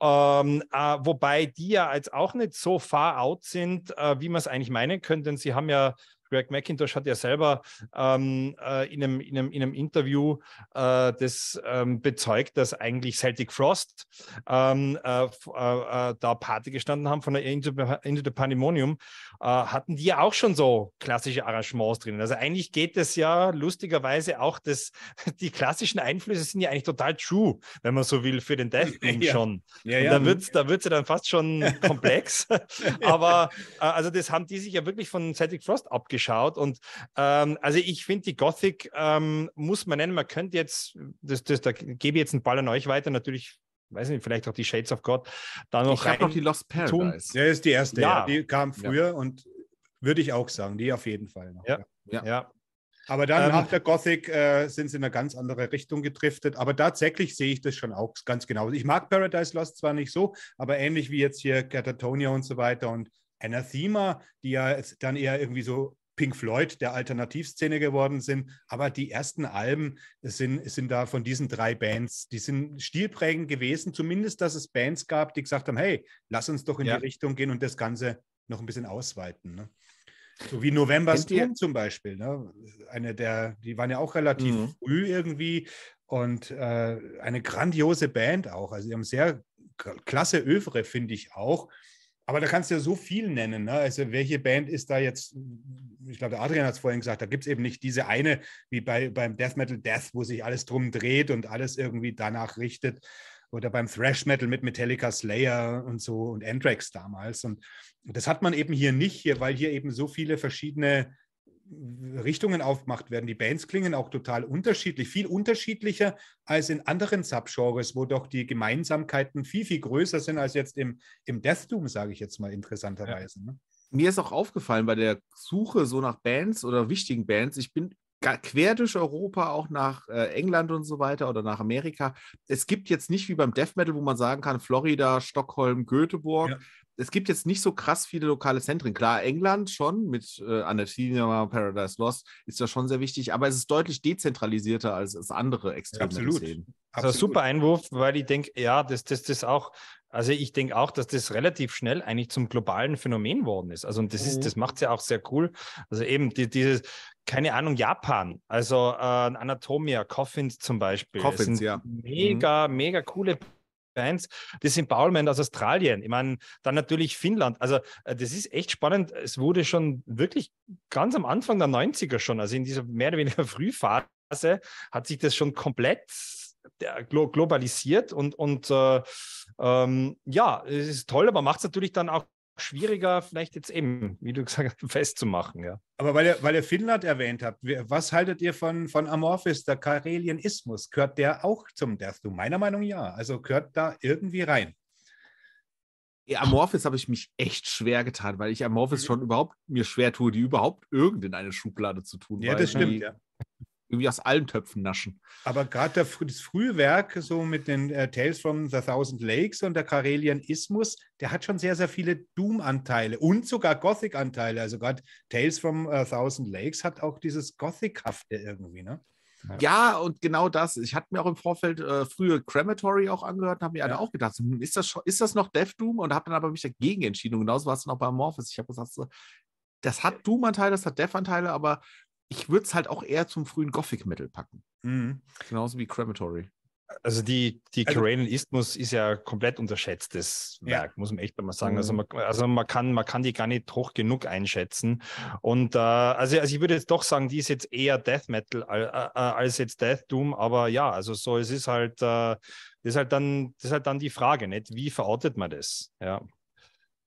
ähm, äh, wobei die ja jetzt auch nicht so far out sind, äh, wie man es eigentlich meinen könnte, denn sie haben ja Greg McIntosh hat ja selber ähm, äh, in, einem, in, einem, in, einem, Interview äh, das ähm, bezeugt, dass eigentlich Celtic Frost ähm, äh, äh, äh da Party gestanden haben von der Into, Into the Pandemonium, äh, hatten die ja auch schon so klassische Arrangements drin. Also eigentlich geht es ja lustigerweise auch, das, die klassischen Einflüsse sind ja eigentlich total true, wenn man so will, für den Death Doom ja. schon. Ja, ja. Da wird es da wird's ja dann fast schon komplex. Aber also das haben die sich ja wirklich von Celtic Frost abgeschlossen angeschaut. Und ähm, also ich finde, die Gothic ähm, muss man nennen. Man könnte jetzt, das, das, da gebe ich jetzt einen Ball an euch weiter, natürlich weiß nicht, vielleicht auch die Shades of God da noch ich rein. Ich noch die Lost Paradise. Ja, ist die erste, ja. ja. Die kam früher ja. und würde ich auch sagen, die auf jeden Fall noch. Ja, ja. ja. Aber dann ähm, nach der Gothic äh, sind sie in eine ganz andere Richtung gedriftet. Aber tatsächlich sehe ich das schon auch ganz genau. Ich mag Paradise Lost zwar nicht so, aber ähnlich wie jetzt hier Catatonia und so weiter und Anathema, die ja dann eher irgendwie so Pink Floyd der Alternativszene geworden sind. Aber die ersten Alben sind, sind da von diesen drei Bands, die sind stilprägend gewesen, zumindest, dass es Bands gab, die gesagt haben, hey, lass uns doch in ja. die Richtung gehen und das Ganze noch ein bisschen ausweiten. Ne? So wie November Storm zum Beispiel. Ne? Eine der, die waren ja auch relativ mhm. früh irgendwie und äh, eine grandiose Band auch. Also sie haben sehr klasse Övre, finde ich auch. Aber da kannst du ja so viel nennen. Ne? Also, welche Band ist da jetzt? Ich glaube, der Adrian hat es vorhin gesagt, da gibt es eben nicht diese eine, wie bei, beim Death Metal Death, wo sich alles drum dreht und alles irgendwie danach richtet. Oder beim Thrash Metal mit Metallica Slayer und so und Anthrax damals. Und das hat man eben hier nicht, hier, weil hier eben so viele verschiedene Richtungen aufgemacht werden. Die Bands klingen auch total unterschiedlich, viel unterschiedlicher als in anderen Subgenres, wo doch die Gemeinsamkeiten viel, viel größer sind als jetzt im, im Death Doom, sage ich jetzt mal interessanterweise. Ja. Ne? Mir ist auch aufgefallen bei der Suche so nach Bands oder wichtigen Bands, ich bin quer durch Europa, auch nach äh, England und so weiter oder nach Amerika. Es gibt jetzt nicht wie beim Death Metal, wo man sagen kann, Florida, Stockholm, Göteborg. Ja es gibt jetzt nicht so krass viele lokale Zentren. Klar, England schon mit äh, Anathema, Paradise Lost ist ja schon sehr wichtig, aber es ist deutlich dezentralisierter als, als andere extreme Absolut. Szenen. Also Absolut. super Einwurf, weil ich denke, ja, das, das, das auch, also ich denke auch, dass das relativ schnell eigentlich zum globalen Phänomen geworden ist. Also und das ist, mhm. das macht es ja auch sehr cool. Also eben die, dieses, keine Ahnung, Japan, also äh, Anatomia, Coffins zum Beispiel. Coffins, ja. Mega, mhm. mega coole Sind Bowlman aus Australien. Ich meine, dann natürlich Finnland. Also, äh, das ist echt spannend. Es wurde schon wirklich ganz am Anfang der 90er schon, also in dieser mehr oder weniger Frühphase, hat sich das schon komplett globalisiert und, und äh, ähm, ja, es ist toll, aber macht es natürlich dann auch schwieriger, vielleicht jetzt eben, wie du gesagt hast, festzumachen. Ja. Aber weil ihr, weil ihr Finnland erwähnt habt, was haltet ihr von, von Amorphis, der Karelienismus? Gehört der auch zum Death Doom? Meiner Meinung nach ja. Also gehört da irgendwie rein. Ja, Amorphis habe ich mich echt schwer getan, weil ich Amorphis schon überhaupt mir schwer tue, die überhaupt irgend in eine Schublade zu tun. Ja, das stimmt, ja irgendwie aus allen Töpfen naschen. Aber gerade das frühe Werk, so mit den äh, Tales from the Thousand Lakes und der Karelian Ismus, der hat schon sehr, sehr viele Doom-Anteile und sogar Gothic-Anteile. Also gerade Tales from a Thousand Lakes hat auch dieses Gothic-hafte irgendwie, ne? Ja. ja. und genau das. Ich hatte mir auch im Vorfeld äh, früher Crematory auch angehört und habe mir ja. auch gedacht, hm, ist das, ist das noch Death Doom? Und habe dann aber mich dagegen entschieden. Und genauso war es dann auch bei Amorphis. Ich habe gesagt, das hat Doom-Anteile, das hat Death-Anteile, aber ich würde es halt auch eher zum frühen Gothic Metal packen. Mhm. Genauso wie Crematory. Also die, die also, Isthmus ist ja komplett unterschätztes Werk, ja. muss man echt mal sagen. Also mhm. Also, man, also man, kann, man kann die gar nicht hoch genug einschätzen. Und äh, also, also ich würde jetzt doch sagen, die ist jetzt eher Death Metal äh, äh, als jetzt Death Doom, aber ja, also so, es ist halt, äh, das ist halt dann, das ist halt dann die Frage, nicht? Wie verortet man das? Ja.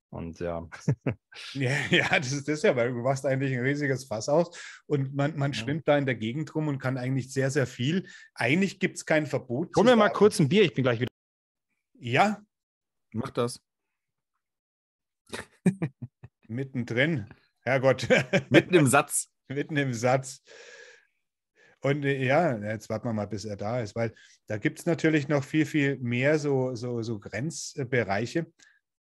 Und ja. ja, ja, das ist das ja, weil du machst eigentlich ein riesiges Fass aus und man, man ja. schwimmt da in der Gegend rum und kann eigentlich sehr, sehr viel. Eigentlich gibt es kein Verbot. Hol mir mal kurz ein Bier, ich bin gleich wieder. Ja. Mach das. Mittendrin. Herrgott. Mitten im Satz. Mitten im Satz. Und äh, ja, jetzt warten wir mal, bis er da ist, weil da gibt es natürlich noch viel, viel mehr so, so, so Grenzbereiche.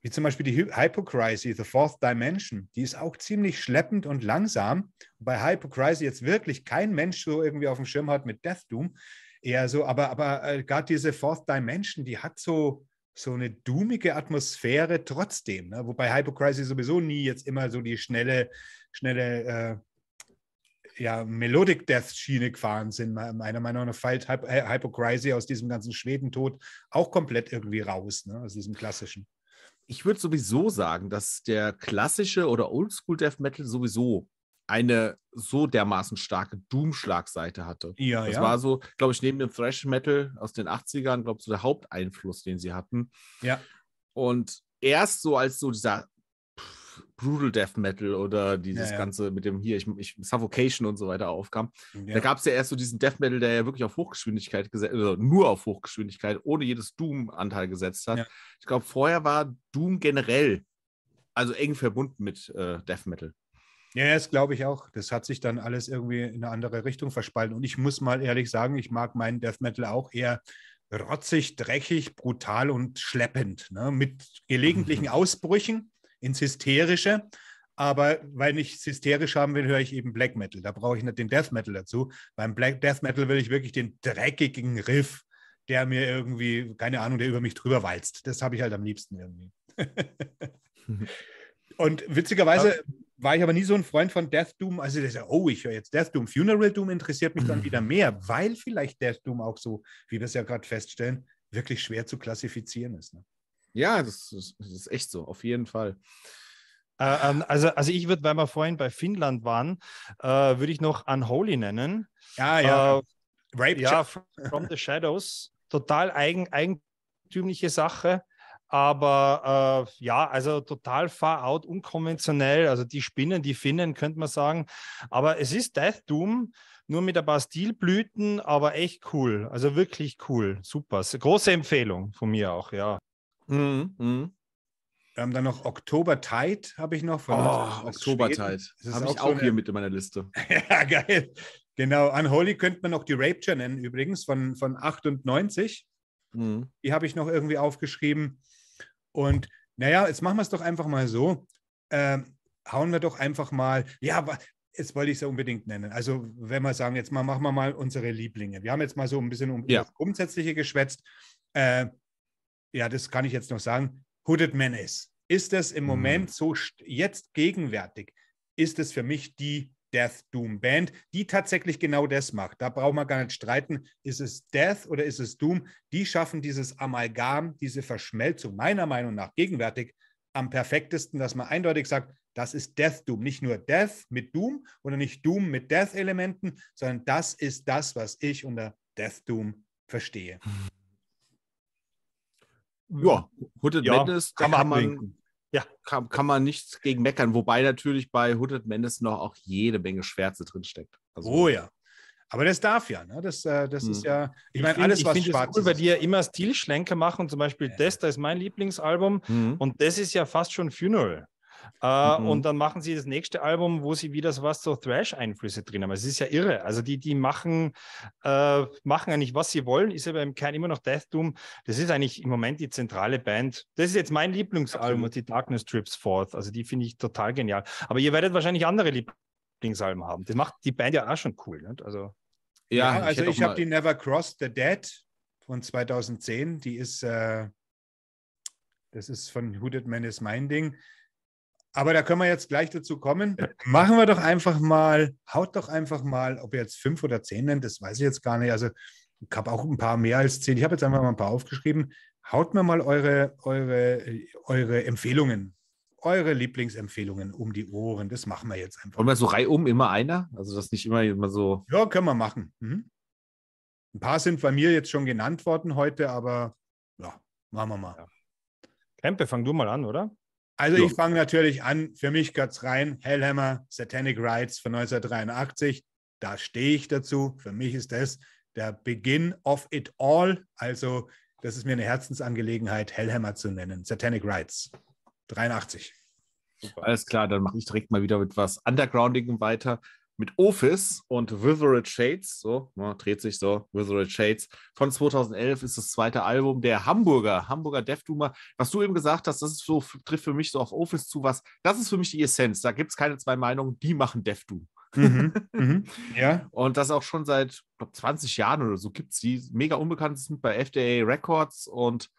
Wie zum Beispiel die Hypocrisy, The Fourth Dimension, die ist auch ziemlich schleppend und langsam. Bei Hypocrisy jetzt wirklich kein Mensch so irgendwie auf dem Schirm hat mit Death Doom. Eher so, aber, aber äh, gerade diese Fourth Dimension, die hat so, so eine doomige Atmosphäre trotzdem. Ne? Wobei Hypocrisy sowieso nie jetzt immer so die schnelle, schnelle äh, ja, Melodic Death Schiene gefahren sind. Meiner Meinung nach fällt Hypocrisy aus diesem ganzen Schwedentod auch komplett irgendwie raus, ne? aus diesem klassischen ich würde sowieso sagen, dass der klassische oder Oldschool Death Metal sowieso eine so dermaßen starke Doom-Schlagseite hatte. Ja, das ja. war so, glaube ich, neben dem Thrash Metal aus den 80ern, glaube ich, so der Haupteinfluss, den sie hatten. Ja. Und erst so als so dieser Brutal Death Metal oder dieses Ja, ja. Ganze mit dem hier, ich, ich, Suffocation und so weiter aufkam. Ja. Da gab es ja erst so diesen Death Metal, der ja wirklich auf Hochgeschwindigkeit gesetzt, also nur auf Hochgeschwindigkeit, ohne jedes Doom-Anteil gesetzt hat. Ich glaube, vorher war Doom generell also eng verbunden mit äh, Death Metal. Ja, das glaube ich auch. Das hat sich dann alles irgendwie in eine andere Richtung verspalten. Und ich muss mal ehrlich sagen, ich mag meinen Death Metal auch eher rotzig, dreckig, brutal und schleppend. Ne? Mit gelegentlichen Ausbrüchen ins Hysterische. Aber weil ich es hysterisch haben will, höre ich eben Black Metal. Da brauche ich nicht den Death Metal dazu. Beim Black Death Metal will ich wirklich den dreckigen Riff, der mir irgendwie, keine Ahnung, der über mich drüber walzt. Das habe ich halt am liebsten irgendwie. Und witzigerweise war ich aber nie so ein Freund von Death Doom. Also, das, oh, ich höre jetzt Death Doom. Funeral Doom interessiert mich dann wieder mehr, weil vielleicht Death Doom auch so, wie wir es ja gerade feststellen, wirklich schwer zu klassifizieren ist. Ne? Ja, das ist, das ist echt so, auf jeden Fall. Äh, ähm, also, also ich würde, weil wir vorhin bei Finnland waren, äh, würde ich noch Unholy nennen. Ja, ja. Äh, Rape ja, From the Shadows. Total eigen, eigentümliche Sache. Aber äh, ja, also total far out, unkonventionell. Also die Spinnen, die Finnen, könnte man sagen. Aber es ist Death Doom, nur mit ein paar Stilblüten, aber echt cool. Also wirklich cool. Super. Große Empfehlung von mir auch, ja. Mhm, mhm. Wir haben dann noch Oktober Tide, habe ich noch. Von Oh, Oktobertide. Das ist Habe auch ich so auch eine- hier mit in meiner Liste. ja, geil. Genau, Unholy könnte man noch die Rapture nennen, übrigens, von, von 98. Mhm. Die habe ich noch irgendwie aufgeschrieben. Und naja, jetzt machen wir es doch einfach mal so. Ähm, hauen wir doch einfach mal, ja, jetzt wollte ich es ja unbedingt nennen. Also, wenn wir sagen, jetzt mal machen wir mal unsere Lieblinge. Wir haben jetzt mal so ein bisschen um Ja. das Grundsätzliche geschwätzt. Äh, ja, das kann ich jetzt noch sagen. Hooded Menace. Ist das im Mhm. Moment so jetzt gegenwärtig? Ist es für mich die Death Doom Band, die tatsächlich genau das macht. Da braucht man gar nicht streiten, ist es Death oder ist es Doom? Die schaffen dieses Amalgam, diese Verschmelzung meiner Meinung nach gegenwärtig am perfektesten, dass man eindeutig sagt, das ist Death Doom. Nicht nur Death mit Doom oder nicht Doom mit Death-Elementen, sondern das ist das, was ich unter Death Doom verstehe. Ja, Hooded Ja, Madness, kann man kann man. Ja. kann, kann man nichts gegen meckern, wobei natürlich bei Hooded Madness noch auch jede Menge Schwärze drinsteckt. Also, Oh ja. Aber das darf ja, ne? Das, äh, das ist Hm. ja, ich Ich meine, alles, ich was schwarz cool, weil die ja immer Stilschlenker machen. Zum Beispiel Ja. das, da ist mein Lieblingsalbum. Mhm. Und das ist ja fast schon Funeral. Äh, Mhm. Und dann machen sie das nächste Album, wo sie wieder so was so Thrash-Einflüsse drin haben. Es ist ja irre. Also die, die machen, äh, machen eigentlich, was sie wollen, ist aber im Kern immer noch Death Doom. Das ist eigentlich im Moment die zentrale Band. Das ist jetzt mein Lieblingsalbum, Absolut. die Darkness Trips Forth. Also die finde ich total genial. Aber ihr werdet wahrscheinlich andere Lieblingsalben haben. Das macht die Band ja auch schon cool. Nicht? Also Ja, Ja, also ich, auch habe die Never Crossed the Dead von 2010. Die ist, äh, das ist von Hooded Man is mein Ding. Aber da können wir jetzt gleich dazu kommen. Machen wir doch einfach mal, haut doch einfach mal, ob ihr jetzt fünf oder zehn nennt, das weiß ich jetzt gar nicht. Also ich habe auch ein paar mehr als zehn. Ich habe jetzt einfach mal ein paar aufgeschrieben. Haut mir mal eure, eure, eure Empfehlungen, eure Lieblingsempfehlungen um die Ohren. Das machen wir jetzt einfach. Wollen wir so reihum immer einer? Also das nicht immer, immer so. Ja, können wir machen. Mhm. Ein paar sind bei mir jetzt schon genannt worden heute, aber ja, machen wir mal. Ja. Krempe, fang du mal an, oder? Also Ja. ich fange natürlich an, für mich gehört rein, Hellhammer, Satanic Rites von 1983. Da stehe ich dazu. Für mich ist das der Beginn of it all. Also das ist mir eine Herzensangelegenheit, Hellhammer zu nennen. Satanic Rites, 83. Alles klar, dann mache ich direkt mal wieder mit was Undergroundigem weiter. Mit Office und Withered Shades, so, ne, dreht sich so, Withered Shades von 2011 ist das zweite Album der Hamburger, Hamburger Death Doomer. Was du eben gesagt hast, das ist so, trifft für mich so auf Office zu, was, das ist für mich die Essenz. Da gibt es keine zwei Meinungen, die machen Death Doom. Mhm, mhm, ja. Und das auch schon seit glaub, 20 Jahren oder so gibt es die. Mega unbekannt sind bei FDA Records und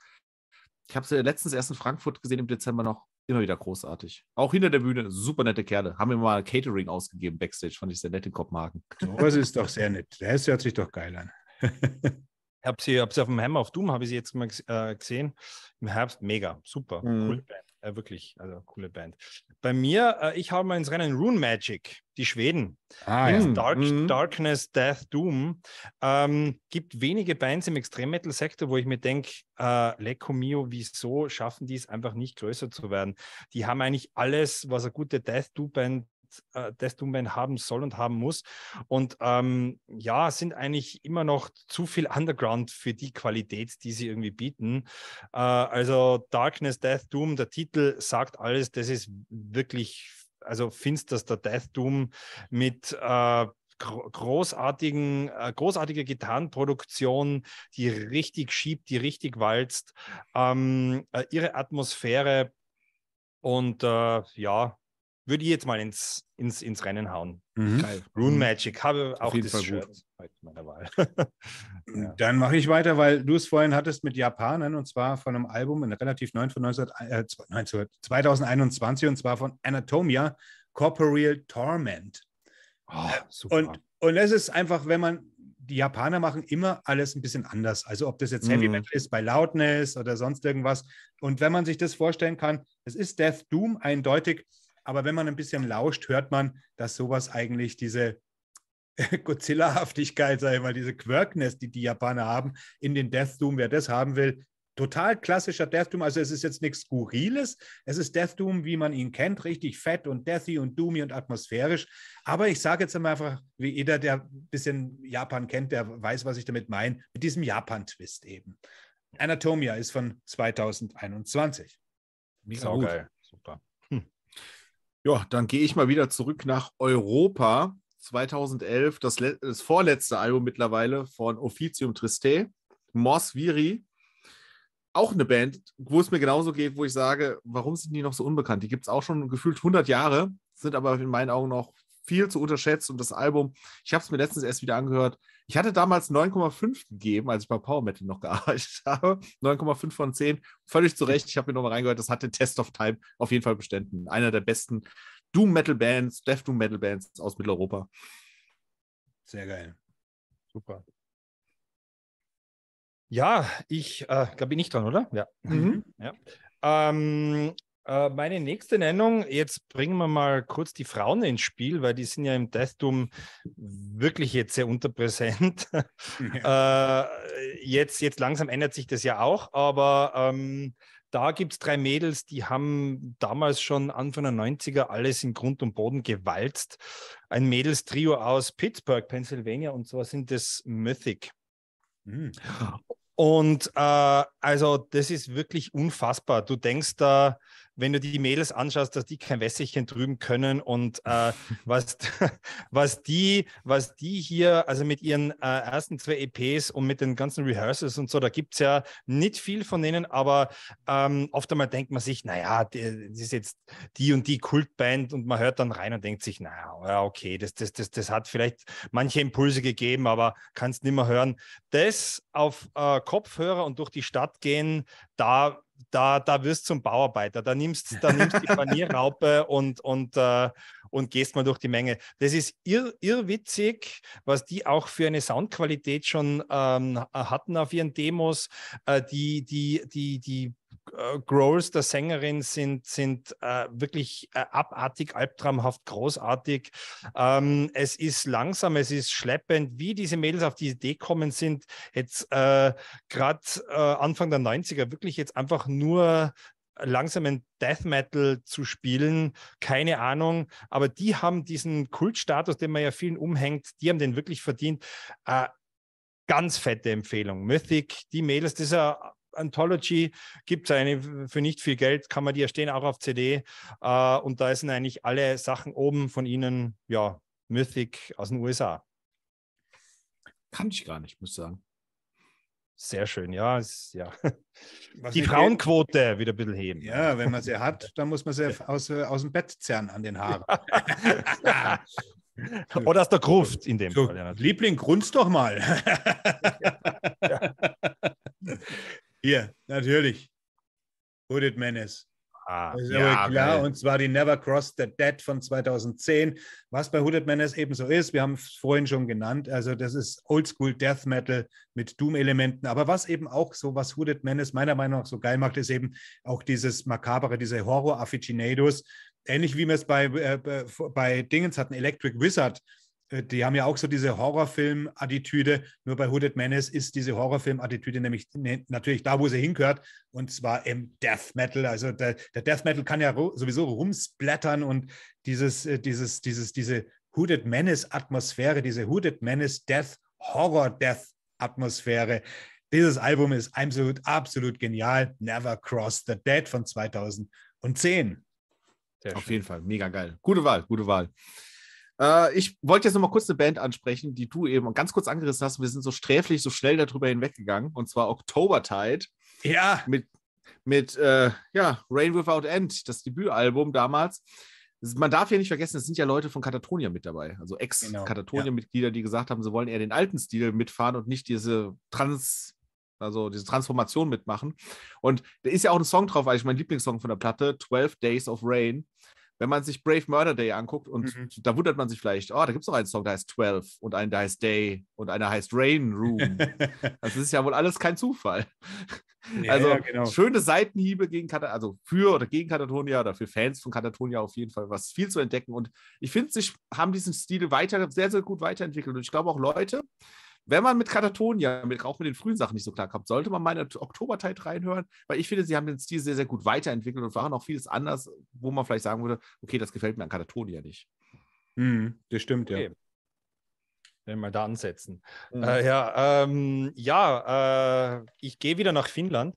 ich habe sie letztens erst in Frankfurt gesehen im Dezember noch immer wieder großartig. Auch hinter der Bühne, super nette Kerle. Haben mir mal Catering ausgegeben, Backstage, fand ich sehr nett in Kopenhagen. Das ist doch sehr nett. Das hört sich doch geil an. Ich habe sie, hab sie auf dem Hammer of Doom, habe ich sie jetzt mal äh, gesehen. Im Herbst, mega, super, mhm. coole Band. Äh, wirklich, also coole Band. Bei mir, äh, ich habe mal ins Rennen Rune Magic, die Schweden. Ah, ja. Dark, mhm. Darkness, Death, Doom. Ähm, gibt wenige Bands im Extrem-Metal-Sektor, wo ich mir denke, äh, Lecco Mio, wieso schaffen die es einfach nicht größer zu werden? Die haben eigentlich alles, was eine gute Death Doom-Band äh, Doom Band haben soll und haben muss. Und ähm, ja, sind eigentlich immer noch zu viel Underground für die Qualität, die sie irgendwie bieten. Äh, also Darkness, Death Doom, der Titel sagt alles, das ist wirklich, also finsterster Death Doom mit äh, großartigen, äh, großartige Gitarrenproduktion, die richtig schiebt, die richtig walzt, ähm, äh, ihre Atmosphäre und äh, ja, würde ich jetzt mal ins, ins, ins Rennen hauen. Mhm. Rune mhm. Magic, habe auch das Fall Shirt meiner Wahl. ja. Dann mache ich weiter, weil du es vorhin hattest mit Japanern und zwar von einem Album relativ neu von 19, äh, 2021 und zwar von Anatomia, Corporeal Torment. Oh, und, und es ist einfach, wenn man die Japaner machen immer alles ein bisschen anders. Also ob das jetzt Heavy mhm. Metal ist bei Loudness oder sonst irgendwas. Und wenn man sich das vorstellen kann, es ist Death Doom eindeutig, aber wenn man ein bisschen lauscht, hört man, dass sowas eigentlich diese Godzilla-Haftigkeit, sag ich mal, diese Quirkness, die die Japaner haben, in den Death Doom, wer das haben will, total klassischer Death Doom. Also es ist jetzt nichts Skurriles. Es ist Death Doom, wie man ihn kennt, richtig fett und deathy und doomy und atmosphärisch. Aber ich sage jetzt einfach, wie jeder, der ein bisschen Japan kennt, der weiß, was ich damit meine, mit diesem Japan-Twist eben. Anatomia ist von 2021. Mega geil. Super. Ja, dann gehe ich mal wieder zurück nach Europa. 2011, das, das vorletzte Album mittlerweile von Officium Triste, Mors Viri. Auch eine Band, wo es mir genauso geht, wo ich sage, warum sind die noch so unbekannt? Die gibt es auch schon gefühlt 100 Jahre, sind aber in meinen Augen noch viel zu unterschätzt. Und das Album, ich habe es mir letztens erst wieder angehört. Ich hatte damals 9,5 gegeben, als ich bei Power Metal noch gearbeitet habe. 9,5 von 10. Völlig zu Recht. Ich habe mir nochmal reingehört. Das hatte Test of Time auf jeden Fall bestanden. Einer der besten Doom Metal Bands, Death Doom Metal Bands aus Mitteleuropa. Sehr geil. Super. Ja, ich äh, glaube, bin ich dran, oder? Ja. Mhm. ja. Ähm, äh, meine nächste Nennung, jetzt bringen wir mal kurz die Frauen ins Spiel, weil die sind ja im Deathdoom wirklich jetzt sehr unterpräsent. Ja. äh, jetzt, jetzt langsam ändert sich das ja auch, aber ähm, da gibt es drei Mädels, die haben damals schon Anfang der 90er alles in Grund und Boden gewalzt. Ein Mädels-Trio aus Pittsburgh, Pennsylvania, und zwar sind das Mythic. Mhm. Und äh, also das ist wirklich unfassbar. Du denkst da, wenn du die Mädels anschaust, dass die kein Wässerchen drüben können und äh, was, was, die, was die hier, also mit ihren äh, ersten zwei EPs und mit den ganzen Rehearsals und so, da gibt es ja nicht viel von denen, aber ähm, oft einmal denkt man sich, naja, das ist jetzt die und die Kultband und man hört dann rein und denkt sich, naja, ja, okay, das, das, das, das hat vielleicht manche Impulse gegeben, aber kannst nicht mehr hören. Das auf äh, Kopfhörer und durch die Stadt gehen, da da, da wirst du zum Bauarbeiter. Da nimmst, da nimmst die Panierraupe und, und, äh, und gehst mal durch die Menge. Das ist irr, irrwitzig, was die auch für eine Soundqualität schon ähm, hatten auf ihren Demos. Äh, die, die, die, die Growls der Sängerin sind, sind äh, wirklich äh, abartig, albtraumhaft, großartig. Ähm, es ist langsam, es ist schleppend, wie diese Mädels auf die Idee kommen sind, jetzt äh, gerade äh, Anfang der 90er wirklich jetzt einfach nur langsamen Death Metal zu spielen, keine Ahnung, aber die haben diesen Kultstatus, den man ja vielen umhängt, die haben den wirklich verdient. Äh, ganz fette Empfehlung. Mythic, die Mädels, das ist ja Anthology gibt es eine für nicht viel Geld, kann man die erstehen, auch auf CD. Äh, und da sind eigentlich alle Sachen oben von ihnen, ja, Mythic aus den USA. Kann ich gar nicht, muss ich sagen. Sehr schön, ja. Ist, ja. Was Die nicht Frauenquote wieder ein bisschen heben. geht- Ja, wenn man sie hat, dann muss man sie aus, äh, aus dem Bett zerren an den Haaren. Oder aus der Gruft in dem So, Fall. Ja. Liebling, grunz doch mal. Hier, natürlich. Hooded Menace. Ah, Das ist Ja, aber klar, und zwar die Never Crossed the Dead von 2010. Was bei Hooded Menace eben so ist, wir haben es vorhin schon genannt, also das ist Oldschool Death Metal mit Doom-Elementen, aber was eben auch so, was Hooded Menace meiner Meinung nach so geil macht, ist eben auch dieses Makabere, diese Horror-Afficionados, ähnlich wie wir es bei, äh, bei- Dingens hatten, Electric Wizard, die haben ja auch so diese Horrorfilm-Attitüde, nur bei Hooded Menace ist diese Horrorfilm-Attitüde nämlich ne, natürlich da, wo sie hingehört, und zwar im Death Metal. Also der, der Death Metal kann ja sowieso rumsplattern und dieses, äh, dieses, dieses, diese Hooded Menace Atmosphäre, diese Hooded Menace Death Horror Death Atmosphäre. Dieses Album ist absolut, absolut genial. Never Cross the Dead von 2010. Sehr Auf schön. jeden Fall, mega geil. Gute Wahl, gute Wahl. Äh, ich wollte jetzt noch mal kurz eine Band ansprechen, die du eben ganz kurz angerissen hast. Wir sind so sträflich, so schnell darüber hinweggegangen. Und zwar Oktobertide Ja, mit, mit äh, ja, Rain Without End, das Debütalbum damals. Man darf ja nicht vergessen, es sind ja Leute von Katatonia mit dabei, also Genau, Ex-Katatonia-Mitglieder, die gesagt haben, sie wollen eher den alten Stil mitfahren und nicht diese Trans, also diese Transformation mitmachen. Und da ist ja auch ein Song drauf, eigentlich mein Lieblingssong von der Platte, 12 Days of Rain. Wenn man sich Brave Murder Day anguckt und Mhm. da wundert man sich vielleicht, oh, da gibt es noch einen Song, der heißt 12 und einen, der heißt Day und einer heißt Rain Room. Das ist ja wohl alles kein Zufall. Ja, also ja, genau. schöne Seitenhiebe gegen Kata also für oder gegen Katatonia oder für Fans von Katatonia auf jeden Fall was viel zu entdecken. Und ich finde, sich haben diesen Stil weiter, sehr, sehr gut weiterentwickelt. Und ich glaube auch Leute, wenn man mit Katatonia, mit, auch mit den frühen Sachen nicht so klar kommt, sollte man mal in der Oktobertide reinhören, weil ich finde, sie haben den Stil sehr, sehr gut weiterentwickelt und waren auch vieles anders, wo man vielleicht sagen würde, okay, das gefällt mir an Katatonia nicht. Mhm, das stimmt, ja. Okay. Wenn wir da ansetzen. Mhm. Äh, ja, ähm, ja äh, ich gehe wieder nach Finnland.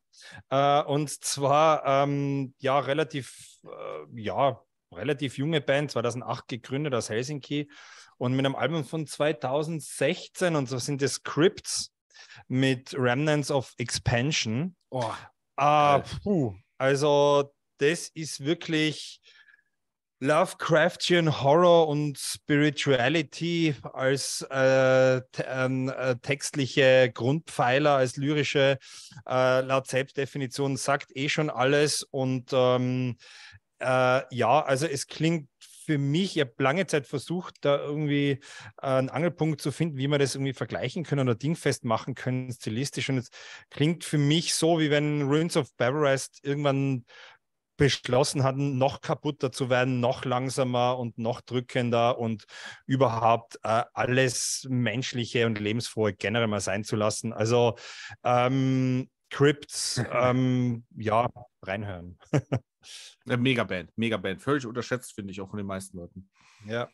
Äh, und zwar, ähm, ja, relativ, äh, ja, relativ junge Band, 2008 gegründet aus Helsinki und mit einem Album von 2016 und so sind das Scripts mit Remnants of Expansion. Oh, Ah, puh. Also, das ist wirklich Lovecraftian Horror und Spirituality als äh, ähm, äh, textliche Grundpfeiler, als lyrische, äh, laut Selbstdefinition sagt eh schon alles. Und ähm, äh, ja, also es klingt für mich, ich habe lange Zeit versucht, da irgendwie äh, einen Angelpunkt zu finden, wie wir das irgendwie vergleichen können oder dingfest machen können, stilistisch. Und es klingt für mich so, wie wenn Ruins of Barbarest irgendwann beschlossen hatten, noch kaputter zu werden, noch langsamer und noch drückender und überhaupt äh, alles Menschliche und Lebensfrohe generell mal sein zu lassen. Also ähm, Crypts, ähm, ja, reinhören. Megaband, Megaband. Völlig unterschätzt, finde ich, auch von den meisten Leuten. Ja.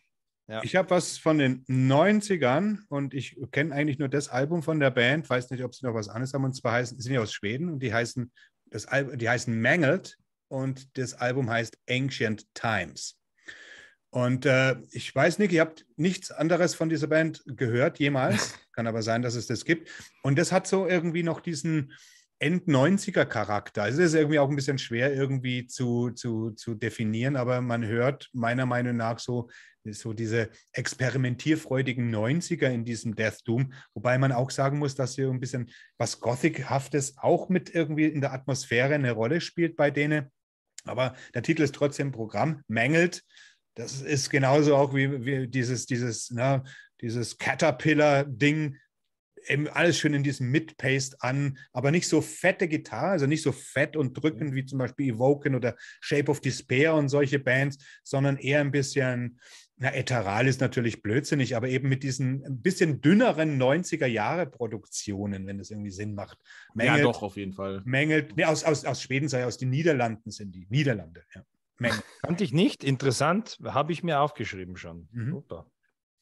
Ja. Ich habe was von den 90ern und ich kenne eigentlich nur das Album von der Band, weiß nicht, ob sie noch was anderes haben, und zwar heißen, sind ja aus Schweden und die heißen, das Al die heißen Mangled und das Album heißt Ancient Times. Und äh, ich weiß nicht, ihr habt nichts anderes von dieser Band gehört jemals. Kann aber sein, dass es das gibt. Und das hat so irgendwie noch diesen End-90er-Charakter. Also es ist irgendwie auch ein bisschen schwer irgendwie zu, zu, zu definieren, aber man hört meiner Meinung nach so, so diese experimentierfreudigen 90er in diesem Death Doom, wobei man auch sagen muss, dass hier ein bisschen was Gothic-haftes auch mit irgendwie in der Atmosphäre eine Rolle spielt bei denen. Aber der Titel ist trotzdem Programm, mängelt. Das ist genauso auch wie, wie dieses, dieses, na, dieses Caterpillar-Ding, eben alles schön in diesem Mid-Paste an, aber nicht so fette Gitarre, also nicht so fett und drückend wie zum Beispiel Evoken oder Shape of Despair und solche Bands, sondern eher ein bisschen, na, Etheral ist natürlich blödsinnig, aber eben mit diesen ein bisschen dünneren 90er-Jahre-Produktionen, wenn das irgendwie Sinn macht. ja, doch, auf jeden Fall. Mängelt, nee, aus, aus, aus Schweden sei aus den Niederlanden sind die. Niederlande, ja. Mängelt. Kannte ich nicht. Interessant. Habe ich mir aufgeschrieben schon. Mhm. Super.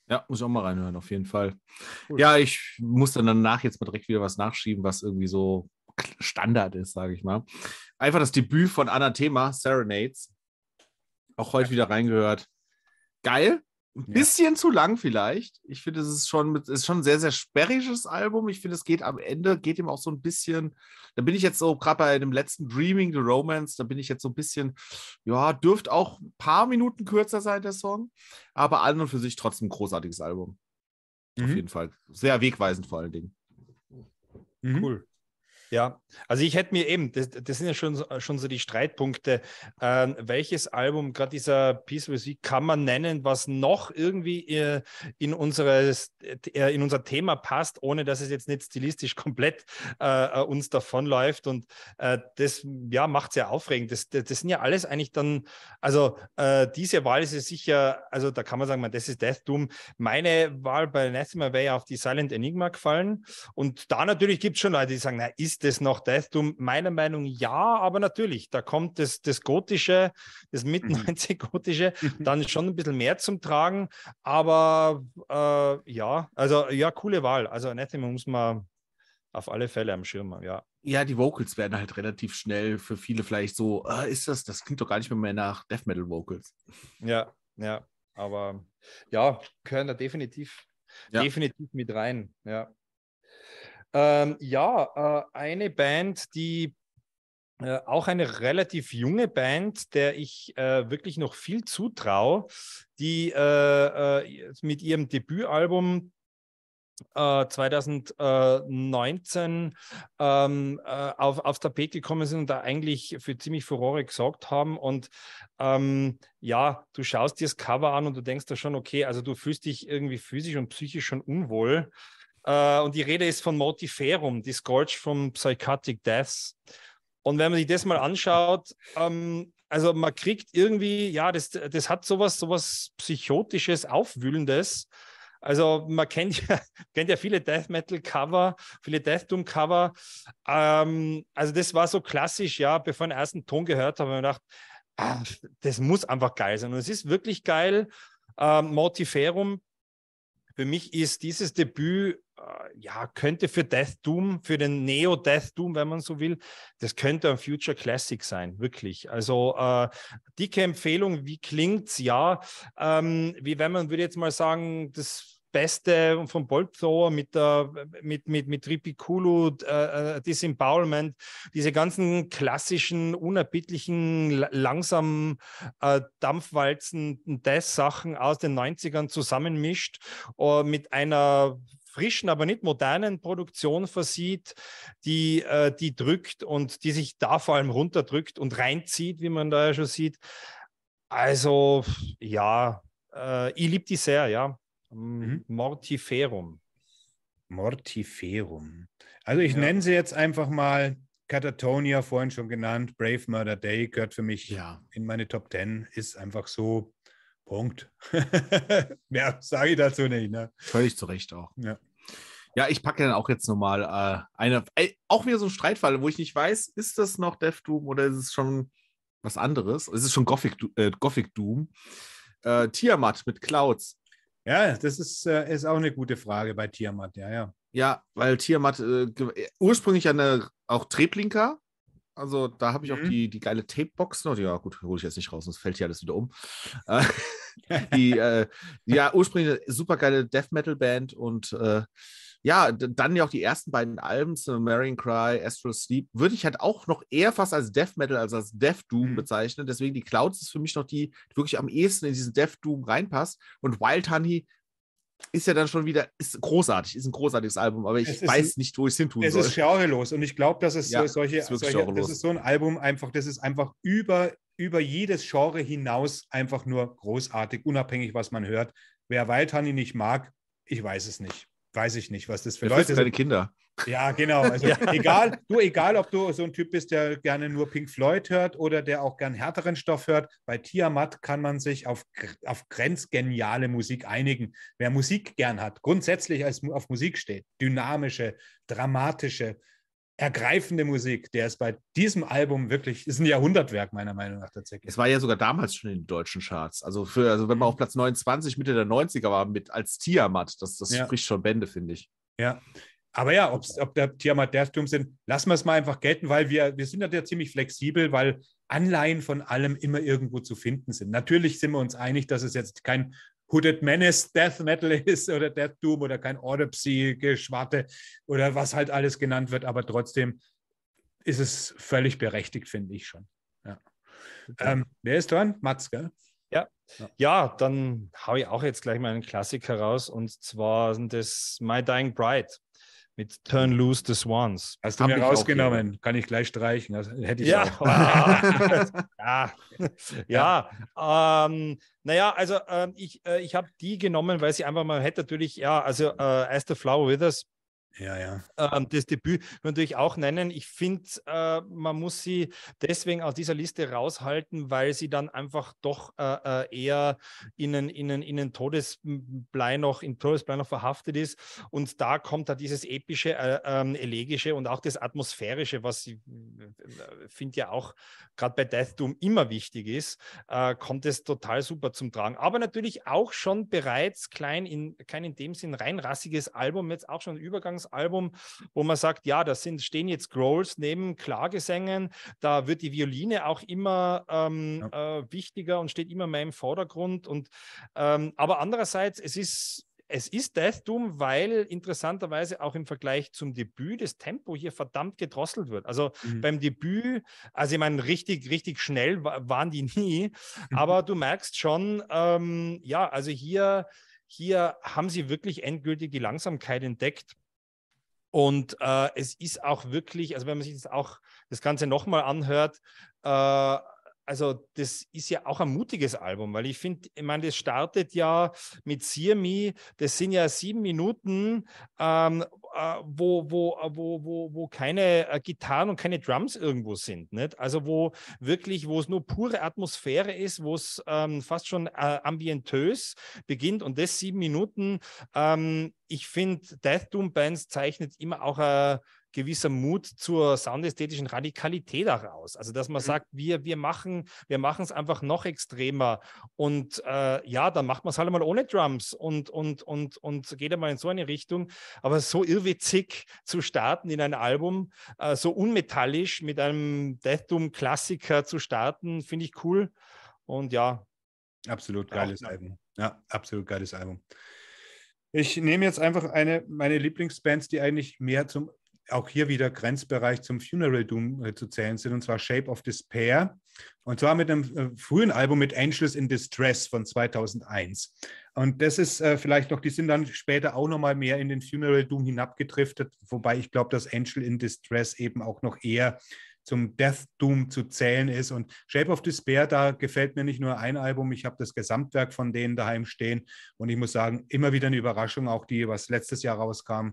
Ja, muss ich auch mal reinhören, auf jeden Fall. Cool. Ja, ich muss dann danach jetzt mal direkt wieder was nachschieben, was irgendwie so Standard ist, sage ich mal. Einfach das Debüt von Anathema, Serenades. Auch heute wieder reingehört. Geil. Ein bisschen ja. zu lang vielleicht. Ich finde, es ist schon, ist schon ein sehr, sehr sperriges Album. Ich finde, es geht am Ende, geht ihm auch so ein bisschen, da bin ich jetzt so, gerade bei dem letzten Dreaming the Romance, da bin ich jetzt so ein bisschen, ja, dürfte auch ein paar Minuten kürzer sein, der Song, aber an und für sich trotzdem ein großartiges Album. Mhm. Auf jeden Fall. Sehr wegweisend vor allen Dingen. Mhm. Cool. Ja, also ich hätte mir eben, das, das sind ja schon, schon so die Streitpunkte, äh, welches Album, gerade dieser Piece Music, kann man nennen, was noch irgendwie äh, in, unseres, äh, in unser Thema passt, ohne dass es jetzt nicht stilistisch komplett äh, uns davonläuft. Und äh, das ja, macht es ja aufregend. Das, das, das, sind ja alles eigentlich dann, also äh, diese Wahl ist ja sicher, also da kann man sagen, man, das ist Death Doom. Meine Wahl bei Anathema wäre ja auf die Silent Enigma gefallen. Und da natürlich gibt es schon Leute, die sagen, na, ist ist das noch Deathdoom? Meiner Meinung nach ja, aber natürlich, da kommt das, das Gotische, das Mit-90-Gotische mhm. dann schon ein bisschen mehr zum Tragen. Aber äh, ja, also ja, coole Wahl. Also Anathema muss man auf alle Fälle am Schirm haben, ja. Ja, die Vocals werden halt relativ schnell für viele vielleicht so, äh, ist das, das klingt doch gar nicht mehr, mehr nach Death Metal Vocals. Ja, ja, aber ja, gehören da definitiv, ja. definitiv mit rein, ja. Ähm, ja, äh, eine Band, die äh, auch eine relativ junge Band, der ich äh, wirklich noch viel zutraue, die äh, äh, mit ihrem Debütalbum 2019 äh, ähm, auf, aufs Tapet gekommen sind und da eigentlich für ziemlich Furore gesorgt haben. Und ähm, ja, du schaust dir das Cover an und du denkst da schon, okay, also du fühlst dich irgendwie physisch und psychisch schon unwohl. Äh, und die Rede ist von Motiferum, Disgorge from Psychotic Deaths. Und wenn man sich das mal anschaut, ähm, also man kriegt irgendwie, ja, das, das hat sowas, sowas Psychotisches, Aufwühlendes. Also man kennt ja, kennt ja viele Death Metal Cover, viele Death Doom Cover. Ähm, also das war so klassisch, ja, bevor ich den ersten Ton gehört habe, habe ich gedacht, ah, das muss einfach geil sein. Und es ist wirklich geil. Ähm, Mortiferum, für mich ist dieses Debüt ja, könnte für Death Doom, für den Neo Death Doom, wenn man so will, das könnte ein Future Classic sein, wirklich. Also äh, dicke Empfehlung, wie klingt's? Ja, ähm, wie wenn man würde jetzt mal sagen, das Beste vom Bolt Thrower mit, der, mit, mit, mit Ripikulu, äh, äh, Disembowelment, diese ganzen klassischen, unerbittlichen, langsamen äh, Dampfwalzen, Death-Sachen aus den 90ern zusammenmischt äh, mit einer frischen, aber nicht modernen Produktion versieht, die, äh, die drückt und die sich da vor allem runterdrückt und reinzieht, wie man da ja schon sieht. Also ja, äh, ich liebe die sehr, ja. Mhm. Mortiferum. Mortiferum. Also ich ja. nenne sie jetzt einfach mal Catatonia, vorhin schon genannt, Brave Murder Day gehört für mich ja. in meine Top 10, ist einfach so Punkt. Mehr sage ich dazu nicht. Ne? Völlig zu Recht auch. Ja. Ja, ich packe dann auch jetzt nochmal äh, eine, äh, auch wieder so ein Streitfall, wo ich nicht weiß, ist das noch Death Doom oder ist es schon was anderes? Es ist schon Gothic, äh, Gothic Doom. Äh, Tiamat mit Clouds. Ja, das ist, äh, ist auch eine gute Frage bei Tiamat, ja, ja. Ja, weil Tiamat äh, ursprünglich eine auch Treblinka, also da habe ich auch mhm. die, die geile Tapebox noch. Ja, gut, hole ich jetzt nicht raus, sonst fällt hier alles wieder um. Äh, die, äh, ja, ursprünglich eine super geile Death Metal Band und ja, dann ja auch die ersten beiden Alben, so Marion Cry, Astral Sleep, würde ich halt auch noch eher fast als Death Metal als als Death Doom mhm. bezeichnen. Deswegen die Clouds ist für mich noch die, die wirklich am ehesten in diesen Death Doom reinpasst. Und Wild Honey ist ja dann schon wieder, ist großartig, ist ein großartiges Album, aber ich weiß ein, nicht, wo ich es hin tun es soll. Es ist genrelos und ich glaube, dass es ja, solche, ist solche das ist so ein Album einfach, das ist einfach über, über jedes Genre hinaus einfach nur großartig, unabhängig, was man hört. Wer Wild Honey nicht mag, ich weiß es nicht weiß ich nicht, was das für das Leute sind. Deine Kinder. Ja, genau. Also ja. egal, du, egal, ob du so ein Typ bist, der gerne nur Pink Floyd hört oder der auch gern härteren Stoff hört, bei Tiamat kann man sich auf, auf grenzgeniale Musik einigen. Wer Musik gern hat, grundsätzlich als auf Musik steht, dynamische, dramatische, ergreifende Musik, der ist bei diesem Album wirklich, ist ein Jahrhundertwerk meiner Meinung nach tatsächlich. Es war ja sogar damals schon in den deutschen Charts. Also, für, also wenn man mhm. auf Platz 29 Mitte der 90er war mit als Tiamat, das, das ja. spricht schon Bände, finde ich. Ja. Aber ja, ob der Tiamat Deathdoom sind, lassen wir es mal einfach gelten, weil wir, wir sind ja ziemlich flexibel, weil Anleihen von allem immer irgendwo zu finden sind. Natürlich sind wir uns einig, dass es jetzt kein Hooded Menace Death Metal ist oder Death Doom oder kein Autopsy-Geschwarte oder was halt alles genannt wird, aber trotzdem ist es völlig berechtigt, finde ich schon. Ja. Ähm, wer ist dran? Mats, gell? Ja. ja. ja, dann haue ich auch jetzt gleich mal einen Klassiker raus und zwar das My Dying Bride mit Turn Loose the Swans. Hast du Hab mir rausgenommen, kann ich gleich streichen. Also, hätte ich ja. ja, ja. Ähm, naja, also ähm, ich, äh, ich habe die genommen, weil sie einfach mal hätte natürlich, ja, also äh, As the Flower Withers ja, ja. Ähm, das Debüt natürlich auch nennen. Ich finde, äh, man muss sie deswegen aus dieser Liste raushalten, weil sie dann einfach doch äh, äh eher in einen, in, einen, in einen Todesblei noch, in Todesblei noch verhaftet ist. Und da kommt da dieses epische, äh, ähm, elegische und auch das atmosphärische, was ich äh, finde ja auch gerade bei Death Doom immer wichtig ist, äh, kommt es total super zum Tragen. Aber natürlich auch schon bereits klein in, kein in dem Sinn rein rassiges Album, jetzt auch schon Übergangs Album, wo man sagt, ja, da sind, stehen jetzt Growls neben Klagesängen, da wird die Violine auch immer ähm, ja. äh, wichtiger und steht immer mehr im Vordergrund. Und, ähm, aber andererseits, es ist es ist Death Doom, weil interessanterweise auch im Vergleich zum Debüt das Tempo hier verdammt gedrosselt wird. Also mhm. beim Debüt, also ich meine, richtig, richtig schnell waren die nie, aber du merkst schon, ähm, ja, also hier, hier haben sie wirklich endgültig die Langsamkeit entdeckt. Und äh, es ist auch wirklich, also wenn man sich das auch das Ganze nochmal anhört, äh, also das ist ja auch ein mutiges Album, weil ich finde, ich meine, das startet ja mit Sear Me, das sind ja sieben Minuten, ähm, äh, wo, wo, wo, wo, wo keine äh, Gitarren und keine Drums irgendwo sind. Nicht? Also wo wirklich, wo es nur pure Atmosphäre ist, wo es ähm, fast schon äh, ambientös beginnt und das sieben Minuten. Ähm, ich finde, Death Doom Bands zeichnet immer auch ein gewisser Mut zur soundästhetischen Radikalität heraus. Also dass man mhm. sagt, wir, wir machen wir es einfach noch extremer und äh, ja, dann macht man es halt mal ohne Drums und, und, und, und geht einmal in so eine Richtung. Aber so irrwitzig zu starten in ein Album, äh, so unmetallisch mit einem Death Doom Klassiker zu starten, finde ich cool. Und ja. Absolut geiles ja. Album. Ja, absolut geiles Album. Ich nehme jetzt einfach eine meine Lieblingsbands, die eigentlich mehr zum auch hier wieder Grenzbereich zum Funeral Doom äh, zu zählen sind, und zwar Shape of Despair. Und zwar mit einem äh, frühen Album mit Angels in Distress von 2001. Und das ist äh, vielleicht noch, die sind dann später auch nochmal mehr in den Funeral Doom hinabgedriftet, wobei ich glaube, dass Angel in Distress eben auch noch eher zum Death Doom zu zählen ist. Und Shape of Despair, da gefällt mir nicht nur ein Album, ich habe das Gesamtwerk von denen daheim stehen. Und ich muss sagen, immer wieder eine Überraschung, auch die, was letztes Jahr rauskam,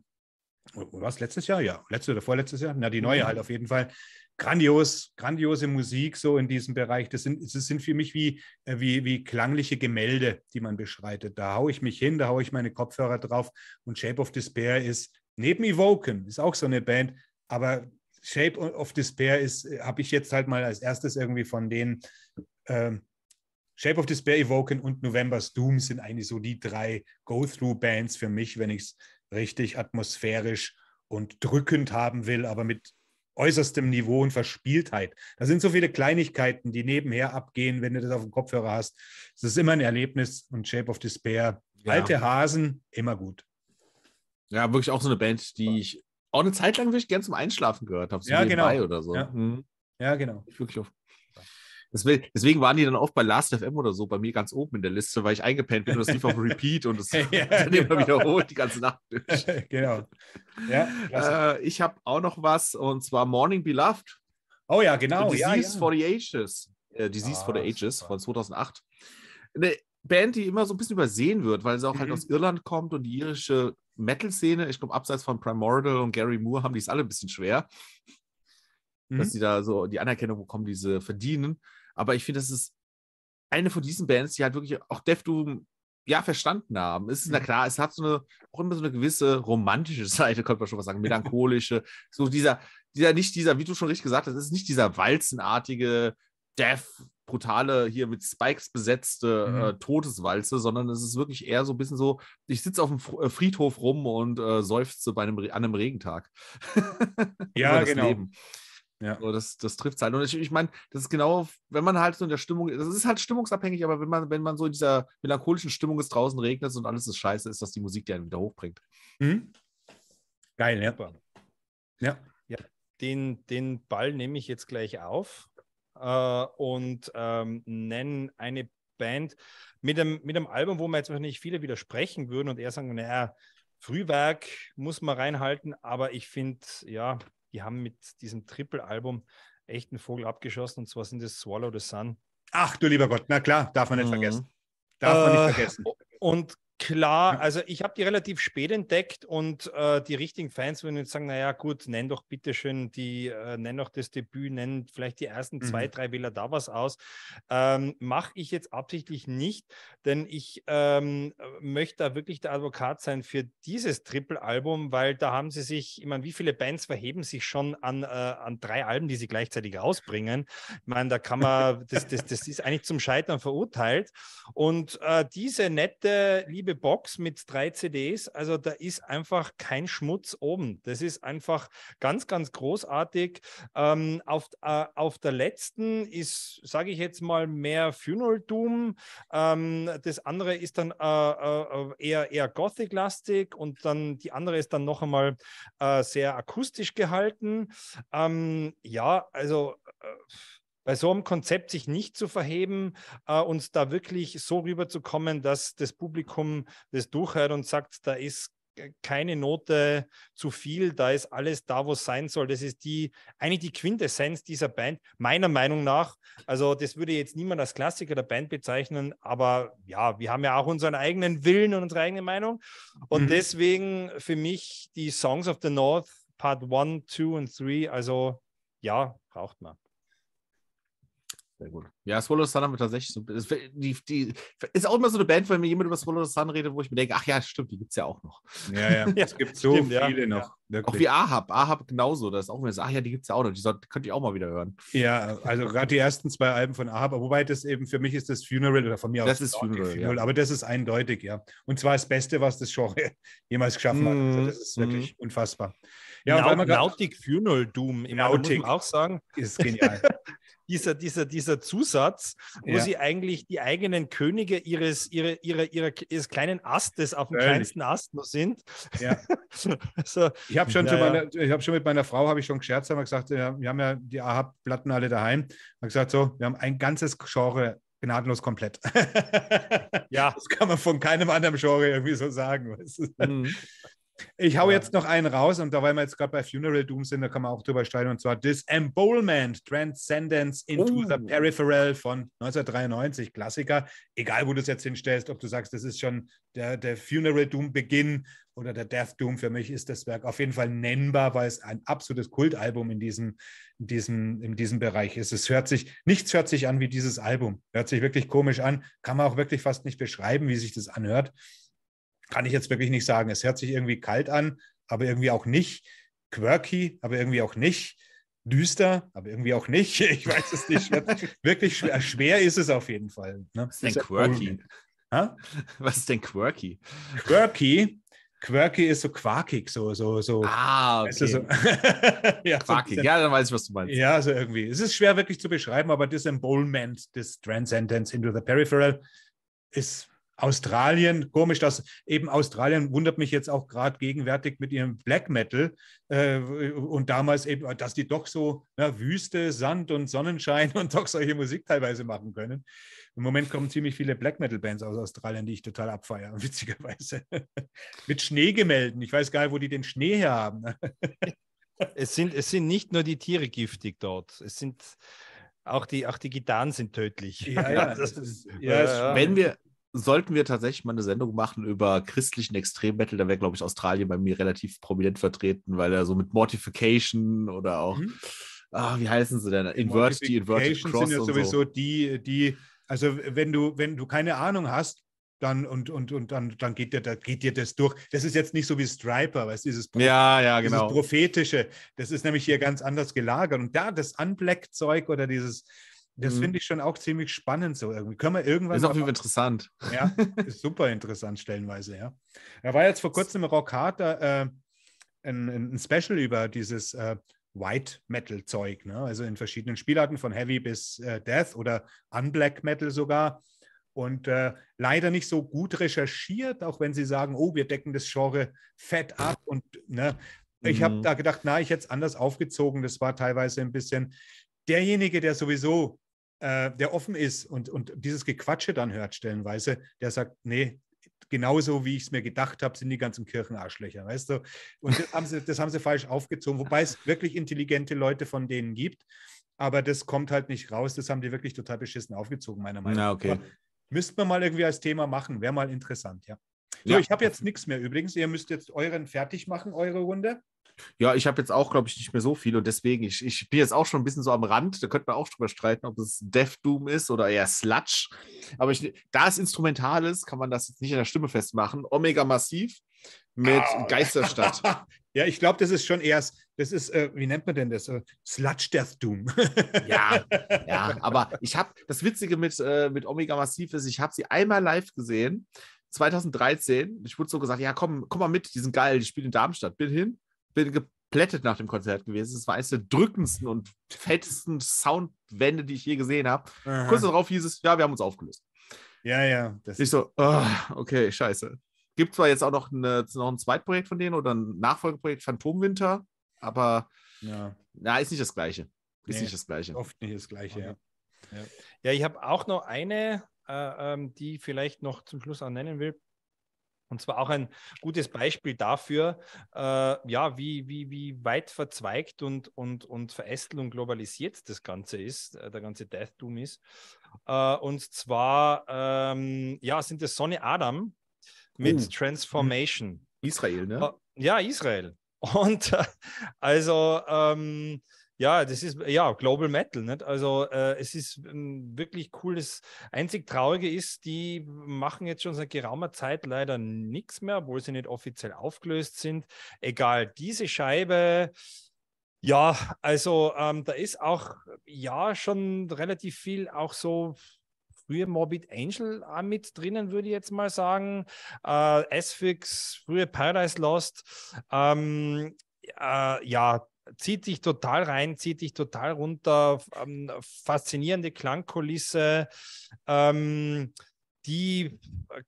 was letztes Jahr? Ja, letztes oder vorletztes Jahr? Na, die neue mhm. halt auf jeden Fall. Grandios, grandiose Musik so in diesem Bereich. Das sind, das sind für mich wie, äh, wie, wie klangliche Gemälde, die man beschreitet. Da haue ich mich hin, da haue ich meine Kopfhörer drauf und Shape of Despair ist neben Evoken, ist auch so eine Band, aber Shape of Despair ist, äh, habe ich jetzt halt mal als erstes irgendwie von denen. Ähm, Shape of Despair, Evoken und November's Doom sind eigentlich so die drei Go-Through-Bands für mich, wenn ich es richtig atmosphärisch und drückend haben will, aber mit äußerstem Niveau und Verspieltheit. Da sind so viele Kleinigkeiten, die nebenher abgehen, wenn du das auf dem Kopfhörer hast. Es ist immer ein Erlebnis und Shape of Despair. Ja. Alte Hasen, immer gut. Ja, wirklich auch so eine Band, die ich auch eine Zeit lang wirklich gern zum Einschlafen gehört habe. So ja, genau. Oder so. Ja, mhm. ja genau. Ich wirklich auf Deswegen, waren die dann oft bei Last FM oder so bei mir ganz oben in der Liste, weil ich eingepennt bin und das lief auf Repeat und das ja, dann immer genau. wiederholt die ganze Nacht durch. genau. Ja, äh, ich habe auch noch was und zwar Morning Beloved. Oh ja, genau. The Disease ja, for the Ages. Äh, Disease ah, for the Ages super. von 2008. Eine Band, die immer so ein bisschen übersehen wird, weil sie auch halt mhm. halt aus Irland kommt und die irische Metal-Szene, ich glaube, abseits von Primordial und Gary Moore haben die es alle ein bisschen schwer. Mhm. Dass sie da so die Anerkennung bekommen, die sie verdienen. Aber ich finde, das ist eine von diesen Bands, die halt wirklich auch Def Doom ja verstanden haben. Es ist na mhm. klar, es hat so eine, auch immer so eine gewisse romantische Seite, könnte man schon was sagen, melancholische, so dieser, dieser, nicht dieser, wie du schon richtig gesagt hast, es ist nicht dieser walzenartige Death, brutale, hier mit Spikes besetzte mhm. äh, Todeswalze, sondern es ist wirklich eher so ein bisschen so, ich sitze auf dem äh, Friedhof rum und äh, seufze bei einem, an einem Regentag. ja, genau. Leben. Ja. So, das, das trifft es halt. Und ich, ich meine, das ist genau, wenn man halt so in der Stimmung, das ist halt stimmungsabhängig, aber wenn man, wenn man so in dieser melancholischen Stimmung ist, draußen regnet und alles ist scheiße, ist das die Musik, die einen wieder hochbringt. Mhm. Geil, ja. Ja. ja. Den, den Ball nehme ich jetzt gleich auf äh, und ähm, nenne eine Band mit einem, mit einem Album, wo mir jetzt wahrscheinlich viele widersprechen würden und eher sagen, naja, Frühwerk muss man reinhalten, aber ich finde, ja, die haben mit diesem Triple-Album echt einen Vogel abgeschossen und zwar sind das Swallow the Sun. Ach du lieber Gott, na klar, darf man nicht mhm. vergessen. Darf äh, man nicht äh, vergessen. Und Klar, also ich habe die relativ spät entdeckt und äh, die richtigen Fans würden jetzt sagen, naja gut, nenn doch bitte schön die, äh, nenn doch das Debüt, nenn vielleicht die ersten mhm. zwei, drei Wähler da was aus. Ähm, Mache ich jetzt absichtlich nicht, denn ich ähm, möchte da wirklich der Advokat sein für dieses Triple-Album, weil da haben sie sich, ich meine, wie viele Bands verheben sich schon an, äh, an drei Alben, die sie gleichzeitig rausbringen? Ich meine, da kann man, das, das, das ist eigentlich zum Scheitern verurteilt. Und äh, diese nette, liebe liebe Box mit drei CDs. Also da ist einfach kein Schmutz oben. Das ist einfach ganz, ganz großartig. Ähm, auf, äh, auf der letzten ist, sage ich jetzt mal, mehr Funeral Doom. Ähm, das andere ist dann äh, äh, eher, eher Gothic-lastig und dann die andere ist dann noch einmal äh, sehr akustisch gehalten. Ähm, ja, also äh, bei so einem Konzept sich nicht zu verheben äh, und da wirklich so rüberzukommen, dass das Publikum das durchhört und sagt, da ist keine Note zu viel, da ist alles da, wo es sein soll. Das ist die eigentlich die Quintessenz dieser Band, meiner Meinung nach. Also, das würde jetzt niemand als Klassiker der Band bezeichnen, aber ja, wir haben ja auch unseren eigenen Willen und unsere eigene Meinung. Und mhm. deswegen für mich die Songs of the North, Part 1, 2 und 3, also ja, braucht man. Sehr gut. Ja, Swallow the Sun haben wir tatsächlich so. Die, die, ist auch immer so eine Band, wenn mir jemand über Swallow the Sun redet, wo ich mir denke, ach ja, stimmt, die gibt es ja auch noch. Ja, ja, es gibt so stimmt, viele ja. noch. Wirklich. Auch wie Ahab. Ahab genauso. Das ist auch immer so, ach ja, die gibt es ja auch noch. Die soll, könnt ihr auch mal wieder hören. Ja, also gerade die ersten zwei Alben von Ahab, wobei das eben für mich ist das Funeral oder von mir das aus. Das ist Funeral, Funeral ja. aber das ist eindeutig, ja. Und zwar das Beste, was das Genre jemals geschaffen mm, hat. Also das ist wirklich mm. unfassbar. Ja, Naut Nautic Funeral Doom, ich Nautic muss auch sagen. Ist genial. dieser, dieser, dieser Zusatz, wo ja. sie eigentlich die eigenen Könige ihres, ihre, ihre, ihre, ihres kleinen Astes auf dem Ehrlich? kleinsten Ast noch sind. Ja. so, ich habe schon, ja, hab schon mit meiner Frau ich schon gescherzt, haben wir gesagt, wir haben ja die Ahab-Platten alle daheim. Haben gesagt, so, wir haben ein ganzes Genre gnadenlos komplett. ja. Das kann man von keinem anderen Genre irgendwie so sagen. Mhm. Ich hau jetzt noch einen raus und da, weil wir jetzt gerade bei Funeral Doom sind, da kann man auch drüber streiten und zwar Disembowelment, Transcendence into oh. the Peripheral von 1993, Klassiker. Egal, wo du es jetzt hinstellst, ob du sagst, das ist schon der, der Funeral Doom Beginn oder der Death Doom, für mich ist das Werk auf jeden Fall nennbar, weil es ein absolutes Kultalbum in diesem, in diesem, in diesem Bereich ist. Es hört sich, nichts hört sich an wie dieses Album. Hört sich wirklich komisch an, kann man auch wirklich fast nicht beschreiben, wie sich das anhört kann ich jetzt wirklich nicht sagen. Es hört sich irgendwie kalt an, aber irgendwie auch nicht. Quirky, aber irgendwie auch nicht. Düster, aber irgendwie auch nicht. Ich weiß es nicht. wirklich schwer, schwer, ist es auf jeden Fall. Ne? Was ist denn quirky? Ha? Was ist denn quirky? Quirky. Quirky ist so quakig, so, so, so. Ah, okay. Weißt du, so. ja, quakig, so, ja, dann weiß ich, was du meinst. Ja, so irgendwie. Es ist schwer wirklich zu beschreiben, aber das Embolment, das Transcendence into the Peripheral ist Australien, komisch, dass eben Australien wundert mich jetzt auch gerade gegenwärtig mit ihrem Black Metal äh, und damals eben, dass die doch so na, Wüste, Sand und Sonnenschein und doch solche Musik teilweise machen können. Im Moment kommen ziemlich viele Black Metal Bands aus Australien, die ich total abfeiere, witzigerweise. mit Schneegemälden. Ich weiß gar nicht, wo die den Schnee her haben. es, sind, es sind nicht nur die Tiere giftig dort. Es sind auch die, auch die Gitarren sind tödlich. Ja, ja, ist, ja, ja. Wenn wir, sollten wir tatsächlich mal eine Sendung machen über christlichen Extremmetal, da wäre, glaube ich, Australien bei mir relativ prominent vertreten, weil er so mit Mortification oder auch, mhm. ah, wie heißen sie denn? Invert, die Inverted Cross. sind ja sowieso so. die, die, also wenn du, wenn du keine Ahnung hast, dann und, und, und dann, dann geht, dir, da geht dir das durch. Das ist jetzt nicht so wie Striper, weißt du, dieses, ja, ja, genau. prophetische. Das ist nämlich hier ganz anders gelagert. Und da das Unblack-Zeug oder dieses, das mhm. finde ich schon auch ziemlich spannend so irgendwie. Können wir irgendwann. Ist auch interessant. Ja, ist super interessant stellenweise, ja. Da war jetzt vor kurzem im Rock Hard äh, ein, ein, Special über dieses äh, White Metal Zeug, ne? also in verschiedenen Spielarten von Heavy bis äh, Death oder Unblack Metal sogar. Und äh, leider nicht so gut recherchiert, auch wenn sie sagen, oh, wir decken das Genre fett ab. Und ne, ich habe Mhm. da gedacht, na, ich hätte es anders aufgezogen. Das war teilweise ein bisschen derjenige, der sowieso, äh, der offen ist und, und dieses Gequatsche dann hört, stellenweise, der sagt, nee, genauso wie ich es mir gedacht habe, sind die ganzen Kirchenarschlöcher, weißt du? Und das haben, sie, das haben sie falsch aufgezogen, wobei es wirklich intelligente Leute von denen gibt. Aber das kommt halt nicht raus. Das haben die wirklich total beschissen aufgezogen, meiner Meinung Na, nach. okay. Aber Müsste man mal irgendwie als Thema machen. Wäre mal interessant, ja. So, Ja. ich habe jetzt nichts mehr übrigens. Ihr müsst jetzt euren fertig machen, eure Runde. Ja, ich habe jetzt auch, glaube ich, nicht mehr so viel und deswegen, ich, ich bin jetzt auch schon ein bisschen so am Rand. Da könnte man auch drüber streiten, ob es Death Doom ist oder eher Sludge. Aber ich, da es instrumental ist, kann man das jetzt nicht an der Stimme festmachen. Omega Massiv mit Ah. Geisterstadt. ja, ich glaube, das ist schon erst, das ist, äh, wie nennt man denn das? Äh, Sludge Death Doom. Ja, Ja, aber ich habe das Witzige mit, äh, mit Omega Massiv ist, ich habe sie einmal live gesehen, 2013. Ich wurde so gesagt, ja, komm, komm mal mit, die sind geil, die spielen in Darmstadt. Bin hin, bin geplättet nach dem Konzert gewesen. Es war eines der drückendsten und fettesten Soundwände, die ich je gesehen habe. Aha. Kurz darauf hieß es, ja, wir haben uns aufgelöst. ja, ja. Das Ich so, oh, okay, scheiße. Gibt zwar jetzt auch noch, eine, noch ein Zweitprojekt von denen oder ein Nachfolgeprojekt Phantomwinter, aber ja, na, ist nicht das Gleiche. Ist Nee. nicht das Gleiche. oft nicht das Gleiche, ja. Ja, ich habe auch noch eine, äh, ähm, die ich vielleicht noch zum Schluss auch nennen will. Und zwar auch ein gutes Beispiel dafür, äh, ja, wie, wie, wie weit verzweigt und, und, und verästelt und globalisiert das Ganze ist, äh, der ganze Death Doom ist. Äh, und zwar, ähm, ja, sind es Sonny Adam mit Oh. Transformation. Israel, ne? Äh, Ja, Israel. Und äh, also, ähm, ja, das ist ja Global Metal. Nicht? Also, äh, es ist ähm, wirklich cool. Das einzig Traurige ist, die machen jetzt schon seit geraumer Zeit leider nichts mehr, obwohl sie nicht offiziell aufgelöst sind. Egal, diese Scheibe. Ja, also ähm, da ist auch ja schon relativ viel auch so frühe Morbid Angel mit drinnen, würde ich jetzt mal sagen. Äh, Asphyx, frühe Paradise Lost. Ähm, äh, ja, zieht dich total rein, zieht dich total runter. Ähm, faszinierende Klangkulisse. Ähm, die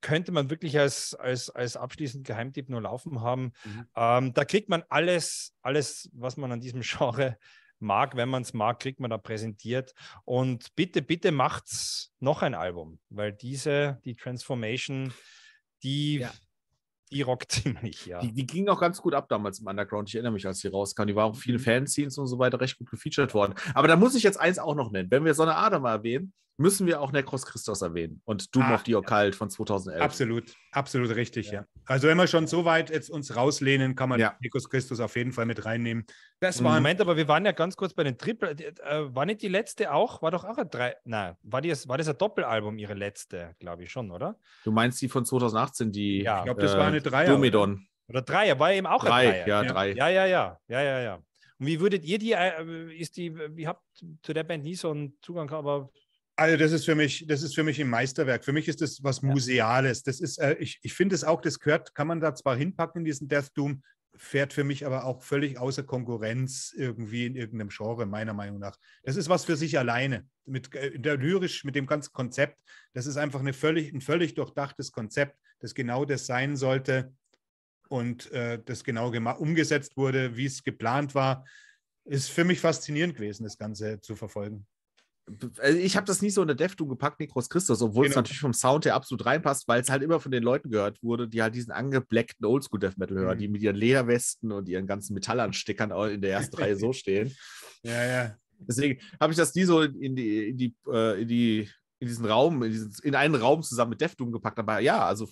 könnte man wirklich als, als, als abschließend Geheimtipp nur laufen haben. Mhm. Ähm, da kriegt man alles, alles, was man an diesem Genre mag. Wenn man es mag, kriegt man da präsentiert. Und bitte, bitte macht's noch ein Album, weil diese, die Transformation, die, Ja. Die rockt ziemlich, ja. Die, die ging auch ganz gut ab damals im Underground. Ich erinnere mich, als die rauskam. Die war auch Mhm. viele Fanscenes und so weiter recht gut gefeatured worden. Aber da muss ich jetzt eins auch noch nennen. Wenn wir Sonne Adam erwähnen, müssen wir auch Necros Christos erwähnen und Doom Ah, of the Occult von 2011. Absolut, absolut richtig, ja. Also wenn wir schon so weit jetzt uns rauslehnen, kann man Ja. Nikos Christus auf jeden Fall mit reinnehmen. Das Mhm. war ein Moment, aber wir waren ja ganz kurz bei den Triple. Äh, war nicht die letzte auch? War doch auch ein drei. Nein, war, die, war das ein Doppelalbum, ihre letzte, glaube ich schon, oder? Du meinst die von 2018, die Ja. Ich glaube, das war eine Dreier, Domedon. Oder Dreier, war eben auch ein Drei, Dreier. ja, Ja. drei. Ja, ja, ja, ja, ja, ja. Und wie würdet ihr die, äh, ist die, wie habt zu der Band nie so einen Zugang, aber Also das ist für mich, das ist für mich ein Meisterwerk. Für mich ist das was. Museales. Das ist, äh, ich, ich finde es auch, das gehört, kann man da zwar hinpacken in diesen Death Doom, fährt für mich aber auch völlig außer Konkurrenz irgendwie in irgendeinem Genre, meiner Meinung nach. Das ist was für sich alleine. Mit äh, der lyrisch, mit dem ganzen Konzept. Das ist einfach eine völlig, ein völlig durchdachtes Konzept, das genau das sein sollte und äh, das genau umgesetzt wurde, wie es geplant war. Ist für mich faszinierend gewesen, das Ganze zu verfolgen. Also ich habe das nie so in der Doom gepackt, Necros Christus, obwohl es Genau. natürlich vom Sound her absolut reinpasst, weil es halt immer von den Leuten gehört wurde, die halt diesen angebleckten Oldschool Death Metal hören, Mhm. die mit ihren Lederwesten und ihren ganzen Metallanstickern auch in der ersten Reihe so stehen. Ja, ja. Deswegen habe ich das nie so in die, in die, äh, in die, in diesen Raum, in, diesen, in einen Raum zusammen mit Death Doom gepackt. Aber ja, also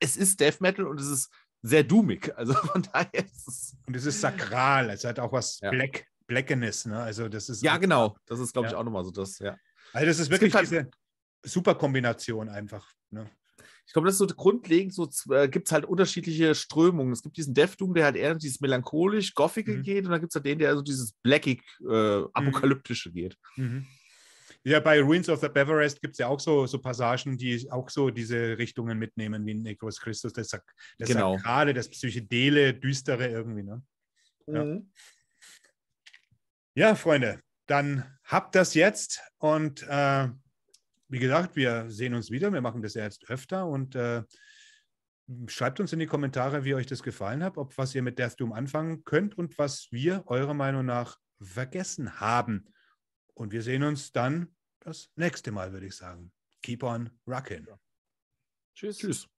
es ist Death Metal und es ist sehr doomig. Also von daher ist es. Und es ist sakral, es hat auch was Ja. Black, Blackenes, ne? Also das ist Ja, genau. Das ist, glaube ich, Ja. auch nochmal so das, ja. Also das ist wirklich halt- diese super Kombination einfach. Ne? Ich glaube, das ist so grundlegend, so äh, gibt es halt unterschiedliche Strömungen. Es gibt diesen Death Doom, der halt eher dieses melancholisch, gothige Mhm. geht, und dann gibt es halt den, der so dieses blackig, äh, apokalyptische geht. Mhm. Ja, bei Ruins of the Beverest gibt es ja auch so, so Passagen, die auch so diese Richtungen mitnehmen, wie Necros Christus, das, Sak das Genau. Sakrale, das Psychedele, Düstere irgendwie. Ne? Ja. Ja, Freunde, dann habt das jetzt und äh, wie gesagt, wir sehen uns wieder. Wir machen das ja jetzt öfter und äh, schreibt uns in die Kommentare, wie euch das gefallen hat, ob was ihr mit Death Doom anfangen könnt und was wir eurer Meinung nach vergessen haben. Und wir sehen uns dann das nächste Mal, würde ich sagen. Keep on rocking. Tschüss. Tschüss.